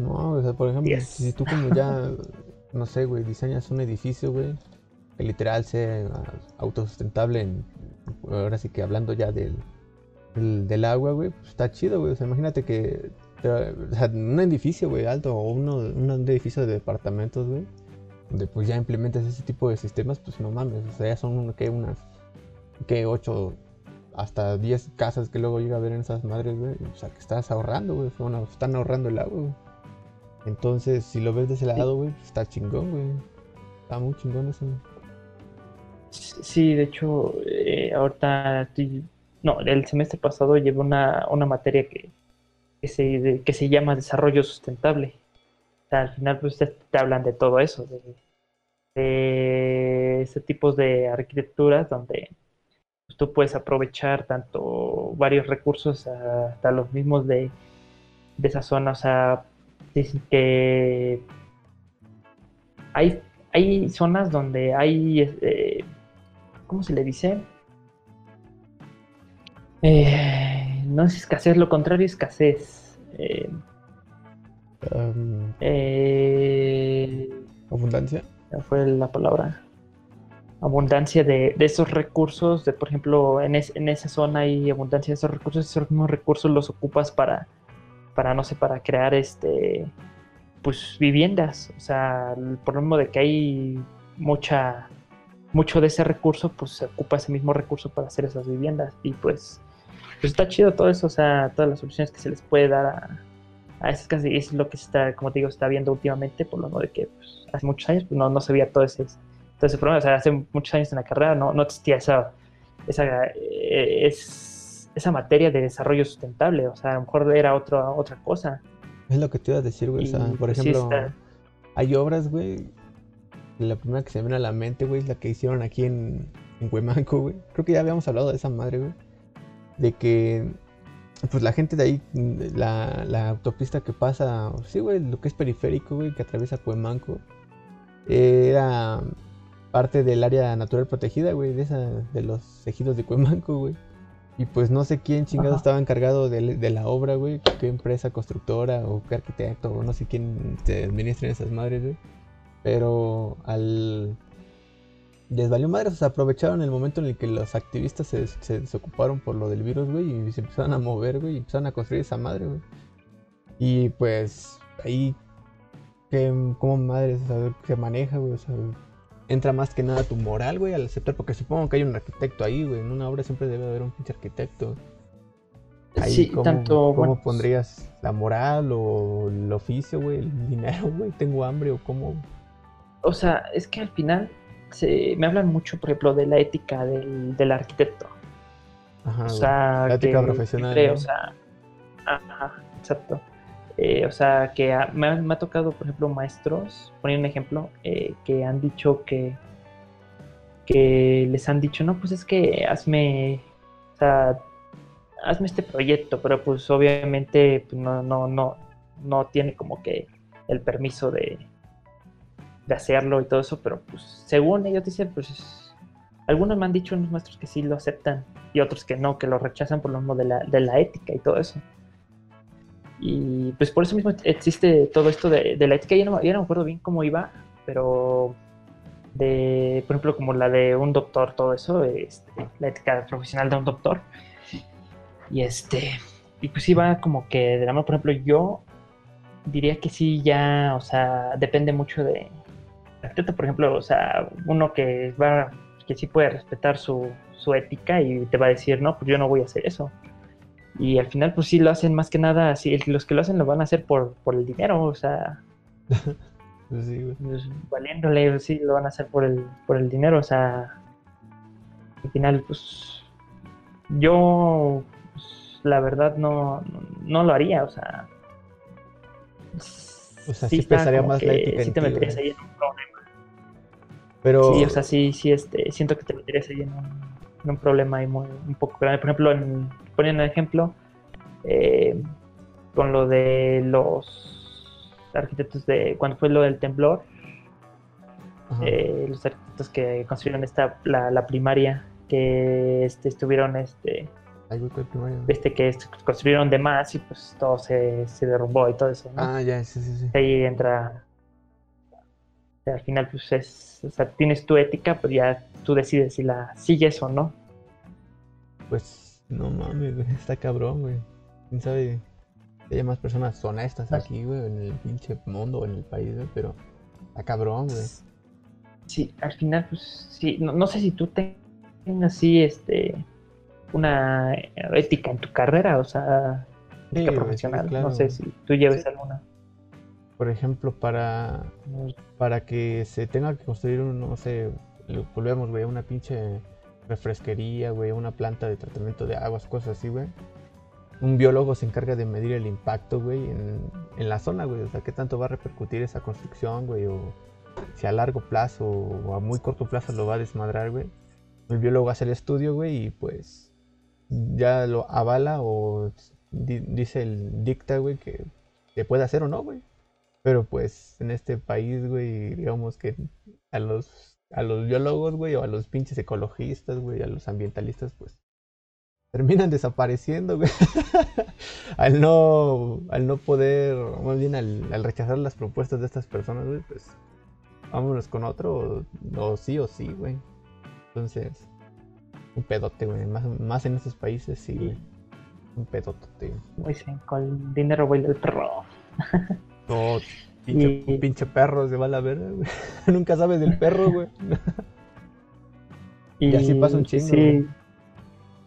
No, o sea, por ejemplo, si tú como ya, no sé, güey, diseñas un edificio, güey, que literal sea autosustentable, en, ahora sí que hablando ya del, del, agua, güey, pues está chido, güey. O sea, imagínate que o sea, un edificio, güey, alto o uno, un edificio de departamentos, güey, donde pues ya implementas ese tipo de sistemas, pues no mames, o sea, ya son que unas, que 8 hasta 10 casas que luego llega a ver en esas madres, güey, o sea, que estás ahorrando, güey, están ahorrando el agua, güey. Entonces, si lo ves de ese lado, güey, está chingón, güey. Está muy chingón eso. Sí, de hecho, eh, ahorita No, el semestre pasado llevé una, una materia que, que, se, que se llama desarrollo sustentable. O sea, al final, pues te, hablan de todo eso, de, de ese tipo de arquitecturas donde pues, tú puedes aprovechar tanto varios recursos hasta los mismos de, de esa zona. O sea, Dicen que hay, hay zonas donde hay, eh, ¿cómo se le dice? Eh, no es escasez, lo contrario es escasez. Eh, abundancia. Fue la palabra. Abundancia de, esos recursos, de por ejemplo, en, en esa zona hay abundancia de esos recursos, esos mismos recursos los ocupas para para, no sé, para crear este, pues viviendas. O sea, lo mismo de que hay mucha, mucho de ese recurso, pues se ocupa ese mismo recurso para hacer esas viviendas. Y pues, pues está chido todo eso, o sea, todas las soluciones que se les puede dar a, a esas casas. Y es lo que se está, como te digo, está viendo últimamente, por lo mismo de que pues, hace muchos años pues, no, no se veía todo ese, todo ese problema. O sea, hace muchos años en la carrera no, no existía esa, esa eh, esa materia de desarrollo sustentable, o sea, a lo mejor era otra otra cosa. Es lo que te iba a decir, güey, o sea, por ejemplo, hay obras, güey, la primera que se me viene a la mente, güey, es la que hicieron aquí en, en Huemanco, güey. Creo que ya habíamos hablado de esa madre, güey. De que, pues la gente de ahí, la, la autopista que pasa, sí, güey, lo que es periférico, güey, que atraviesa Huemanco, era parte del área natural protegida, güey, de, esa, de los ejidos de Cuemanco, güey. Y pues no sé quién chingado estaba encargado de, la obra, güey. Qué empresa constructora o qué arquitecto o no sé quién te administra esas madres, güey. Pero al... Les valió madres, o sea, aprovecharon el momento en el que los activistas se, se desocuparon por lo del virus, güey, y se empezaron a mover, güey, y empezaron a construir esa madre, güey. Y pues ahí, ¿qué, ¿cómo madres se maneja, güey? O sea, entra más que nada tu moral, güey, al aceptar, porque supongo que hay un arquitecto ahí, güey. En una obra siempre debe haber un pinche arquitecto. sí, ¿cómo, tanto. ¿Cómo pondrías la moral o el oficio, güey? El dinero, güey. Tengo hambre o cómo. O sea, es que al final se, me hablan mucho, por ejemplo, de la ética del, del arquitecto. Ajá, o sea, la ética profesional. O sea, ajá, exacto. Eh, o sea, que me, ha, tocado, por ejemplo, maestros, poner un ejemplo, eh, que han dicho que, que les han dicho, no, pues es que hazme, o sea, hazme este proyecto, pero pues obviamente pues, no, no, no, no tiene como que el permiso de, de hacerlo y todo eso, pero pues según ellos dicen, pues algunos me han dicho unos maestros que sí lo aceptan y otros que no, que lo rechazan por lo mismo de la, de la ética y todo eso. Y pues por eso mismo existe todo esto de, la ética. Ya no, me acuerdo bien cómo iba, pero de, por ejemplo, como la de un doctor, todo eso, este, la ética profesional de un doctor. Y este, y pues iba como que de la mano, por ejemplo, yo diría que sí, ya, o sea, depende mucho de. Por ejemplo, o sea, uno que va, que sí puede respetar su, su ética y te va a decir, no, pues yo no voy a hacer eso. Y al final, pues sí lo hacen más que nada, así, los que lo hacen lo van a hacer por, por el dinero, o sea. pues sí, pues, valiéndole, sí, lo van a hacer por el, por el dinero, o sea. Al final, pues. Yo, pues, la verdad, no, no, lo haría, o sea. O sea, sí, pesaría más la ética. Sí, te meterías ahí en un problema. Pero. Sí, o sea, sí, sí, este, siento que te meterías ahí en un un problema ahí muy, un poco grande. Por ejemplo, en, poniendo un ejemplo, eh, con lo de los arquitectos de cuando fue lo del temblor, eh, los arquitectos que construyeron esta la, primaria, que este, estuvieron este este que construyeron de más y pues todo se, se derrumbó y todo eso. Ah, ya, sí, sí, sí. Ahí entra al final, pues es, o sea, tienes tu ética, pero ya tú decides si la sigues o no. Pues no mames, está cabrón, güey. ¿Quién sabe? Hay más personas honestas aquí, güey, en el pinche mundo, en el país, güey, pero está cabrón, güey. Sí, al final, pues sí, no, sé si tú tengas así, este, una ética en tu carrera, o sea, ética profesional, no sé si tú lleves alguna por ejemplo, para, para que se tenga que construir un, no sé, volvemos, güey, una pinche refresquería, güey, una planta de tratamiento de aguas, cosas así, güey. Un biólogo se encarga de medir el impacto, güey, en, en la zona, güey. O sea, qué tanto va a repercutir esa construcción, güey, o si a largo plazo o a muy corto plazo lo va a desmadrar, güey. El biólogo hace el estudio, güey, y pues ya lo avala o dice el dicta, güey, que se puede hacer o no, güey. Pero pues en este país, güey, digamos que a los, a los biólogos, güey, o a los pinches ecologistas, güey, a los ambientalistas, pues terminan desapareciendo, güey. al no al no poder, más bien al, rechazar las propuestas de estas personas, güey, pues vámonos con otro, o, sí o sí, güey. Entonces, un pedote, güey. Más, más en estos países, sí, güey. Un pedote, güey. con dinero güey, el perro. No, pinche, perro se va a la verga, güey. Nunca sabes del perro, güey. y, así pasa un chingo. Sí.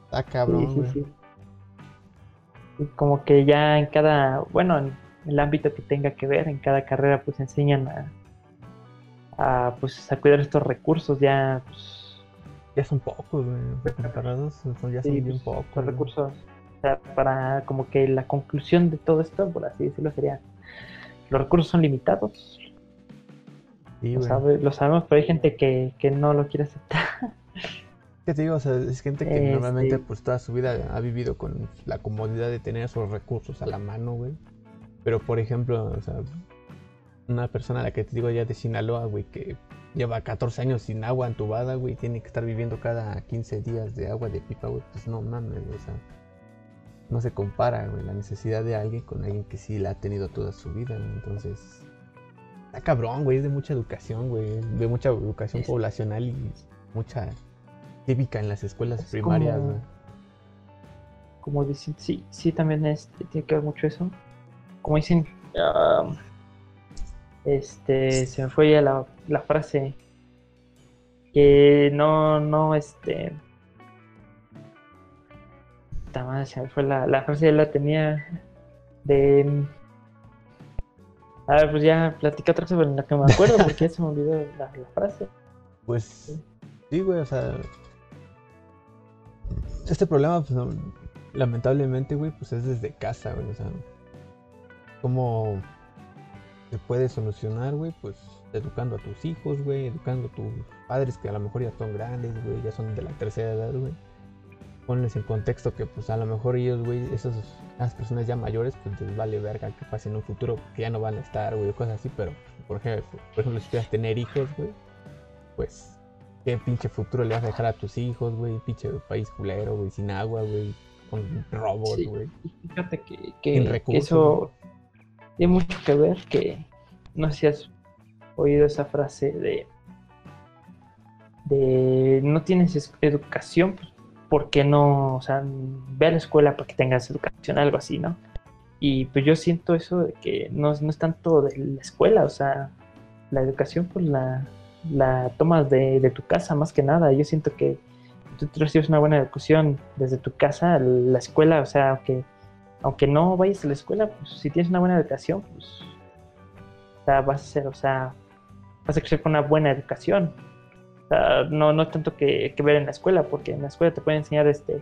Está cabrón, güey. Y como que ya en cada, bueno, en el ámbito que tenga que ver, en cada carrera, pues enseñan a, a pues a cuidar estos recursos, ya pues, ya son pocos, güey, comparados, ya son bien pues, pocos. recursos, o sea, para como que la conclusión de todo esto, por así decirlo, sería los recursos son limitados. lo, sabemos, pero hay gente que, no lo quiere aceptar. ¿Qué te digo? O sea, es gente que normalmente este pues toda su vida ha vivido con la comodidad de tener esos recursos a la mano, güey. Pero por ejemplo, o sea, una persona a la que te digo ya de Sinaloa, güey, que lleva 14 años sin agua entubada, güey, tiene que estar viviendo cada 15 días de agua de pipa, güey, pues no mames, o sea, no se compara, güey, la necesidad de alguien con alguien que sí la ha tenido toda su vida, Entonces, está cabrón, güey, es de mucha educación, güey, de mucha educación poblacional y mucha cívica en las escuelas primarias, como, Como dicen, sí, sí, también es, tiene que ver mucho eso. Como dicen, este, se me fue ya la, la frase que no, no, este, fue la, la frase, ya la tenía de... A ver, pues ya platica otra sobre la que me acuerdo porque ya se me olvidó la, frase. Pues sí, güey, o sea... Este problema, pues lamentablemente, güey, pues es desde casa, güey, o sea... ¿Cómo se puede solucionar, güey? Pues educando a tus hijos, güey, educando a tus padres que a lo mejor ya son grandes, güey, ya son de la tercera edad, güey ponles en contexto que pues a lo mejor ellos, güey, esas, personas ya mayores, pues les vale verga que pase en un futuro que ya no van a estar, güey, o cosas así, pero por ejemplo, por ejemplo si quieres tener hijos, güey, pues qué pinche futuro le vas a dejar a tus hijos, güey, pinche país culero, güey, sin agua, güey, con robots, güey. fíjate que, que, eso tiene mucho que ver, que no sé si has oído esa frase de de no tienes educación, pues ¿por qué no, o sea, ve a la escuela para que tengas educación, algo así, ¿no? Y pues yo siento eso de que no, es tanto de la escuela, o sea, la educación pues la, la tomas de, tu casa más que nada. Yo siento que tú recibes una buena educación desde tu casa, la escuela, o sea, aunque, aunque no vayas a la escuela, pues si tienes una buena educación, pues o sea, vas a ser, o sea, vas a crecer con una buena educación no, no tanto que, ver en la escuela, porque en la escuela te pueden enseñar, este,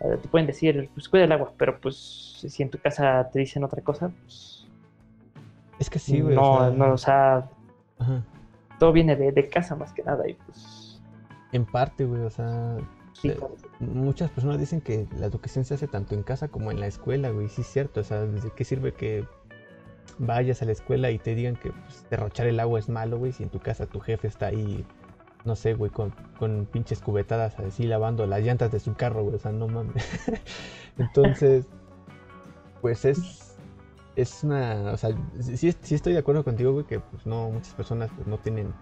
eh, te pueden decir, pues cuida el agua, pero pues si en tu casa te dicen otra cosa, pues... Es que sí, güey. No, o sea... no, o sea... Todo viene de, casa más que nada y pues... En parte, güey, o sea... muchas personas dicen que la educación se hace tanto en casa como en la escuela, güey. Sí es cierto, o sea, ¿de qué sirve que vayas a la escuela y te digan que pues, derrochar el agua es malo, güey, si en tu casa tu jefe está ahí no sé, güey, con, con pinches cubetadas así lavando las llantas de su carro, güey, o sea, no mames. Entonces, pues es, es una, o sea, sí, sí estoy de acuerdo contigo, güey, que pues no, muchas personas pues no tienen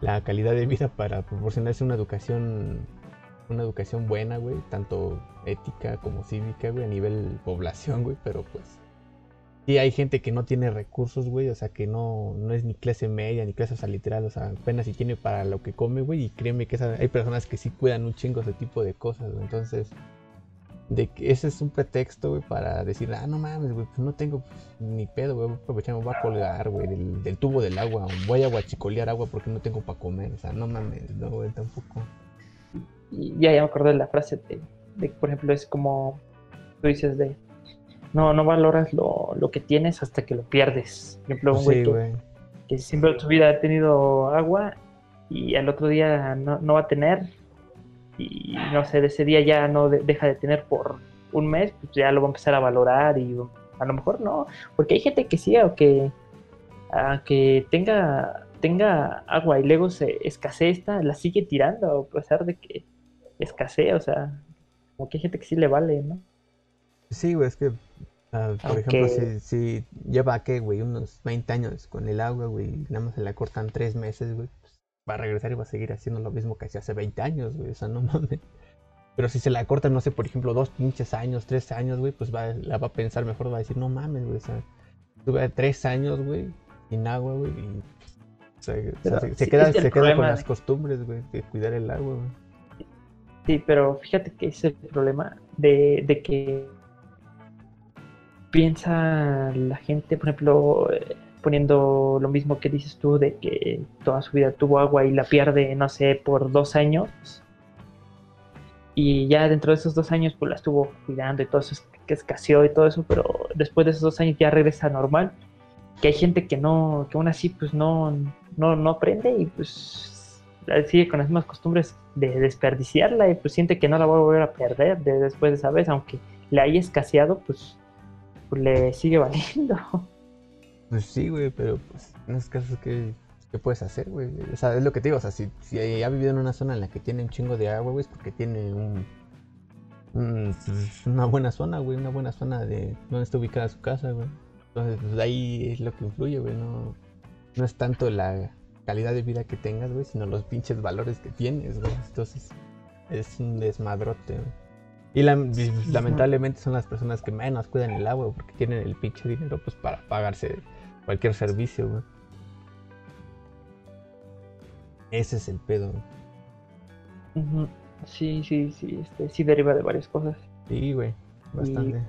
la calidad de vida para proporcionarse una educación, una educación buena, güey, tanto ética como cívica, güey, a nivel población, güey, pero pues sí hay gente que no tiene recursos, güey, o sea, que no, no es ni clase media ni clase o literal, o sea, apenas si tiene para lo que come, güey, y créeme que hay personas que sí cuidan un chingo ese tipo de cosas, güey, entonces de que ese es un pretexto, güey, para decir, ah, no mames, güey, pues no tengo ni pedo, güey, aprovechar, me voy a colgar, güey, del, tubo del agua, voy a guachicolear agua porque no tengo para comer, o sea, no mames, no, güey, tampoco. Y ya, ya me acordé de la frase de, de, por ejemplo, es como tú dices de, no, no valoras lo, lo que tienes hasta que lo pierdes. Por ejemplo, un güey, que, que, siempre en su vida ha tenido agua y al otro día no, no va a tener y no sé, de ese día ya no deja de tener por un mes, pues ya lo va a empezar a valorar y a lo mejor no, porque hay gente que sí, aunque, que tenga, tenga agua y luego se escasee esta, la sigue tirando a pesar de que escasee, o sea, como que hay gente que sí le vale, ¿no? Sí, güey, es que, ah, por ejemplo, si, si lleva, ¿qué, güey? Unos 20 años con el agua, güey, nada más se la cortan 3 meses, güey, va a regresar y va a seguir haciendo lo mismo que hacía hace 20 años, güey. O sea, no mames. Pero si se la corta, no sé, por ejemplo, dos pinches años, tres años, güey, pues va, la va a pensar mejor, va a decir, no mames, güey. O sea, tuve tres años, güey, sin agua, güey. Y, se, queda, se queda con las costumbres, güey, de cuidar el agua, güey. Sí, pero fíjate que es el problema de, de que piensa la gente, por ejemplo, eh, poniendo lo mismo que dices tú de que toda su vida tuvo agua y la pierde, no sé, por dos años. Y ya dentro de esos dos años pues la estuvo cuidando y todo eso que escaseó y todo eso, pero después de esos dos años ya regresa normal. Que hay gente que no, que aún así pues no, no, no aprende y pues sigue con las mismas costumbres de desperdiciarla y pues siente que no la va a volver a perder de, después de esa vez, aunque le haya escaseado, pues, pues le sigue valiendo. Pues sí, güey, pero pues en esos casos, ¿qué, qué puedes hacer, güey? O sea, es lo que te digo, o sea, si, si ha vivido en una zona en la que tiene un chingo de agua, güey, es porque tiene un, una buena zona, güey, una buena zona de donde está ubicada su casa, güey. Entonces, pues ahí es lo que influye, güey, no, no es tanto la calidad de vida que tengas, güey, sino los pinches valores que tienes, güey. Entonces, es un desmadrote, güey. Y lamentablemente son las personas que menos cuidan el agua porque tienen el pinche dinero pues para pagarse cualquier servicio, güey. Ese es el pedo. Sí, sí, sí, este, sí deriva de varias cosas. Sí, güey, bastante.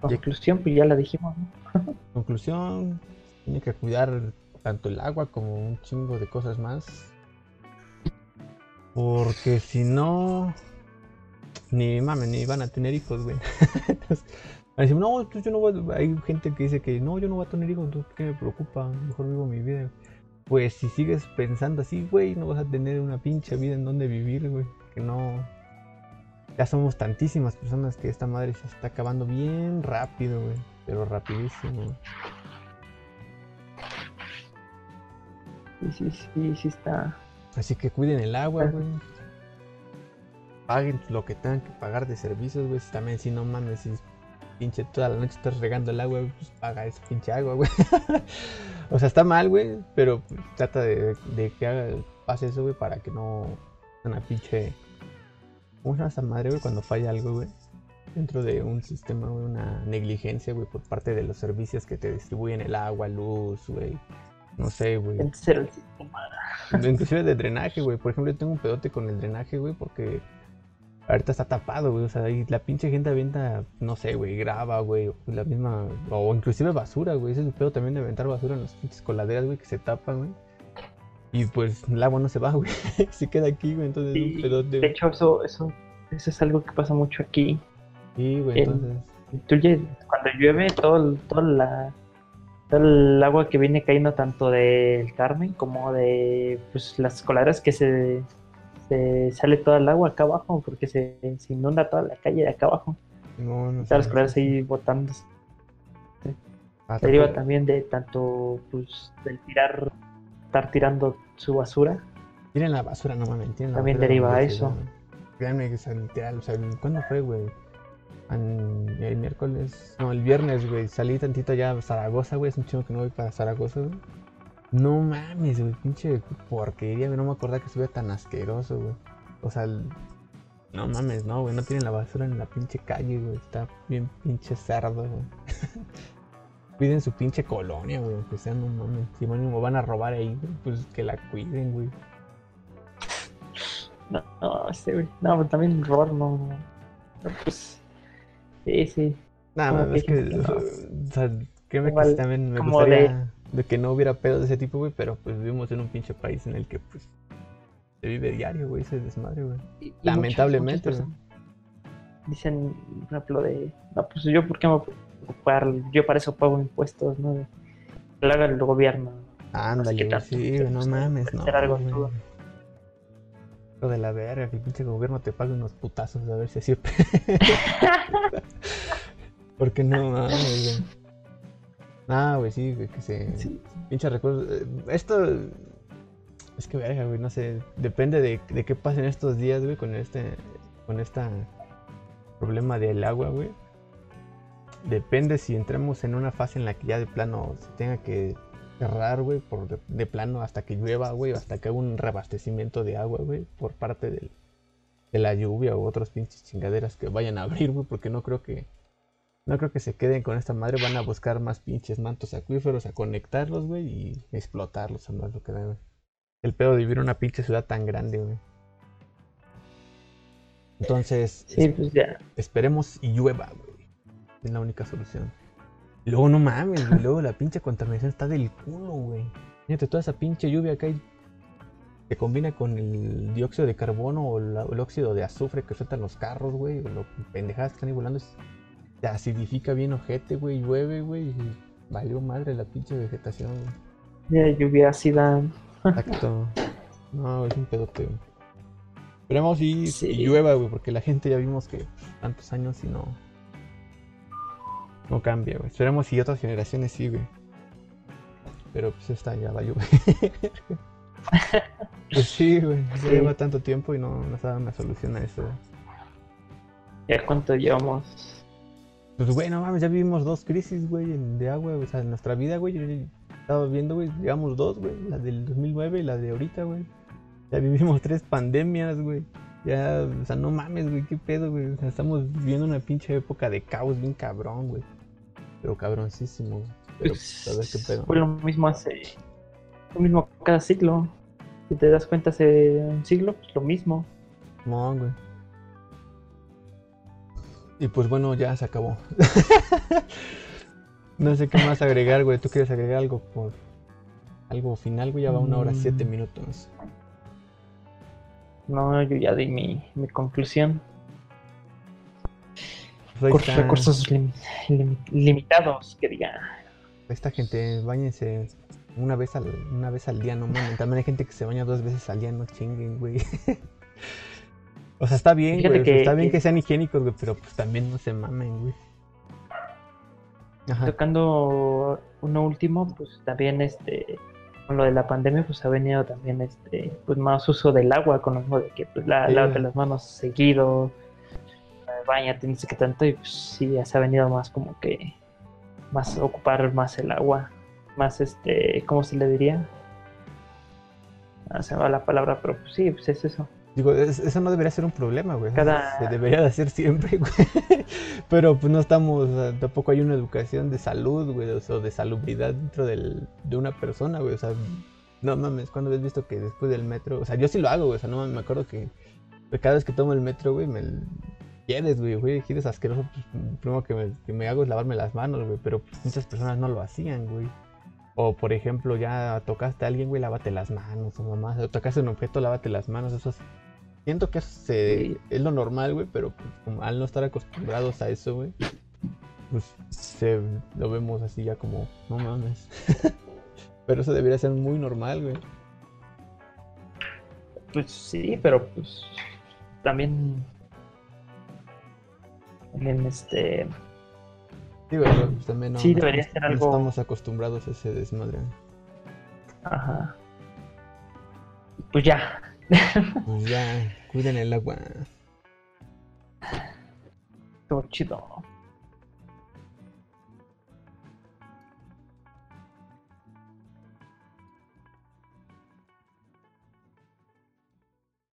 Pues, conclusión, pues ya la dijimos, ¿no? conclusión, tiene que cuidar tanto el agua como un chingo de cosas más. Porque si no, ni mames, ni van a tener hijos, güey. Entonces, no, yo no voy Hay gente que dice que no, yo no voy a tener hijos, entonces ¿qué me preocupa? Mejor vivo mi vida. Pues si sigues pensando así, güey, no vas a tener una pinche vida en donde vivir, güey. Que no. Ya somos tantísimas personas que esta madre se está acabando bien rápido, güey. Pero rapidísimo. Sí, sí, sí, sí está. Así que cuiden el agua, güey paguen lo que tengan que pagar de servicios, güey. También si no mames, si pinche toda la noche estás regando el agua, pues paga ese pinche agua, güey. o sea, está mal, güey, pero trata de, que haga, pase eso, güey, para que no una pinche... ¿Cómo se llama esa madre, güey, cuando falla algo, güey? Dentro de un sistema, güey, una negligencia, güey, por parte de los servicios que te distribuyen el agua, luz, güey. No sé, güey. Inclusive de drenaje, güey. Por ejemplo, yo tengo un pedote con el drenaje, güey, porque Ahorita está tapado, güey. O sea, y la pinche gente avienta, no sé, güey, graba, güey. La misma. O inclusive basura, güey. Ese es el pedo también de aventar basura en las pinches coladeras, güey, que se tapan, güey. Y pues el agua no se va, güey. se queda aquí, güey. Entonces sí, De hecho, eso, eso, eso es algo que pasa mucho aquí. Sí, güey, entonces. cuando llueve, todo, todo, la, el agua que viene cayendo tanto del Carmen como de pues, las coladeras que se se sale toda el agua acá abajo porque se, inunda toda la calle de acá abajo. No, no las coladeras ahí botando. Ah, deriva también de tanto pues del tirar estar tirando su basura. Tiren la basura, no me entiendo. También deriva a eso. Créanme que es literal, o sea, ¿cuándo fue, güey? El miércoles, no, el viernes, güey, salí tantito ya a Zaragoza, güey, es un chingo que no voy para Zaragoza, güey. No mames, güey, pinche porquería, güey, no me acordaba que estuviera tan asqueroso, güey. O sea, el- no mames, no, güey, no tienen la basura en la pinche calle, güey, está bien pinche cerdo, güey. Cuiden su pinche colonia, güey, aunque sea, no mames. Si mínimo van a robar ahí, güey, pues que la cuiden, güey. No, no, sí, güey. No, pero también robar no. no, Pues. Sí, sí. Nada, es que que, no. o sea, créeme que Igual, también me gustaría de... que no hubiera pedo de ese tipo, güey, pero pues vivimos en un pinche país en el que, pues, se vive diario, güey, ese desmadre, güey. Muchas- Lamentablemente, muchas Dicen, por ejemplo, de. No, pues yo, ¿por qué me voy a preocupar? Yo para eso pago impuestos, ¿no? Que lo haga el gobierno. Ándale, güey, tanto sí, no gusta mames, no. hacer algo. Hijo de la verga, que el pinche gobierno te pague unos putazos a ver si así. Porque no mames, güey. Ah, güey, sí, güey, que se. Sí. Pinche recuerdo. eh, Esto. Es que verga, güey, no sé. Depende de, de qué pasen estos días, güey, con este. Con esta. Problema del agua, güey. Depende si entremos en una fase en la que ya de plano se tenga que cerrar, güey, por de, de plano hasta que llueva, güey, hasta que haga un reabastecimiento de agua, güey, por parte del, de la lluvia u otros pinches chingaderas que vayan a abrir, güey, porque no creo que no creo que se queden con esta madre, van a buscar más pinches mantos acuíferos, a conectarlos, güey, y explotarlos, a más lo que da, güey. El pedo de vivir en una pinche ciudad tan grande, güey. Entonces, Sí, pues ya. esperemos y llueva, güey. Es la única solución. Y luego no mames, güey. Luego la pinche contaminación está del culo, güey. Fíjate, toda esa pinche lluvia que hay que combina con el dióxido de carbono o la- el óxido de azufre que sueltan los carros, güey. O lo pendejadas que están ahí volando. es- Se acidifica bien ojete, güey. Llueve, güey. Y valió madre la pinche vegetación, güey. Ya lluvia ácida. Exacto. No, es un pedote, güey. Esperemos y, Sí. y llueva, güey, porque la gente ya vimos que tantos años y no. No cambia, güey. Esperemos y otras generaciones sí, güey. Pero pues esta ya va a llover. pues sí, güey. Sí. lleva tanto tiempo y no nos ha dado una solución a eso. güey. ¿Ya cuánto llevamos? Pues güey, no mames, ya vivimos dos crisis, güey, de agua, o sea, en nuestra vida, güey. Yo estaba viendo, güey, llevamos dos, güey. La del 2009 y la de ahorita, güey. Ya vivimos tres pandemias, güey. Ya, o sea, no mames, güey, qué pedo, güey. O sea, estamos viviendo una pinche época de caos bien cabrón, güey. Pero cabroncísimo. Pero pues, a ver qué pedo. Fue lo mismo hace. Lo mismo cada siglo. Si te das cuenta, hace un siglo, pues lo mismo. No, güey. Y pues bueno, ya se acabó. no sé qué más agregar, güey. ¿Tú quieres agregar algo por algo final, güey? Ya va una hora Mm. siete minutos. No, yo ya di mi, mi conclusión. Recursos lim- lim- limitados, que diga. Esta gente, bañense una vez al, una vez al día, no mames. También hay gente que se baña dos veces al día, no chinguen, güey. o sea, está bien, güey. que- está bien que- sean higiénicos, güey, pero pues también no se mamen, güey. Ajá. Tocando uno último, pues también este con lo de la pandemia, pues ha venido también este pues más uso del agua, con lo de que pues la, Sí. lávate las manos seguido, bañate, no sé qué tanto, y pues sí, ya se ha venido más como que más ocupar más el agua, más este, ¿cómo se le diría? Ah, se va la palabra, pero pues sí, pues es eso. Digo, es- eso no debería ser un problema, güey. Cada- Se debería de hacer siempre, güey. Pero pues no estamos, tampoco hay una educación de salud, güey, o sea, de salubridad dentro del, de una persona, güey. O sea, no mames, cuando has visto que después del metro, o sea, yo sí lo hago, güey, o sea, no mames, me acuerdo que cada vez que tomo el metro, güey, me quieres, güey, güey, quieres asqueroso, pues lo primero que me, que me hago es lavarme las manos, güey, pero pues, muchas personas no lo hacían, güey. O por ejemplo, ya tocaste a alguien, güey, lávate las manos, o mamá, o tocaste un objeto, lávate las manos, eso es... Siento que eso se- Sí. es lo normal, güey, pero pues, como al no estar acostumbrados a eso, güey, pues se, lo vemos así ya como, no mames. pero eso debería ser muy normal, güey. Pues sí, pero pues también también este Sí, pero, pues, también no, Sí, debería ser no algo- estamos acostumbrados a ese desmadre. Ajá. Pues ya. Pues ya, cuiden el agua. Estuvo chido.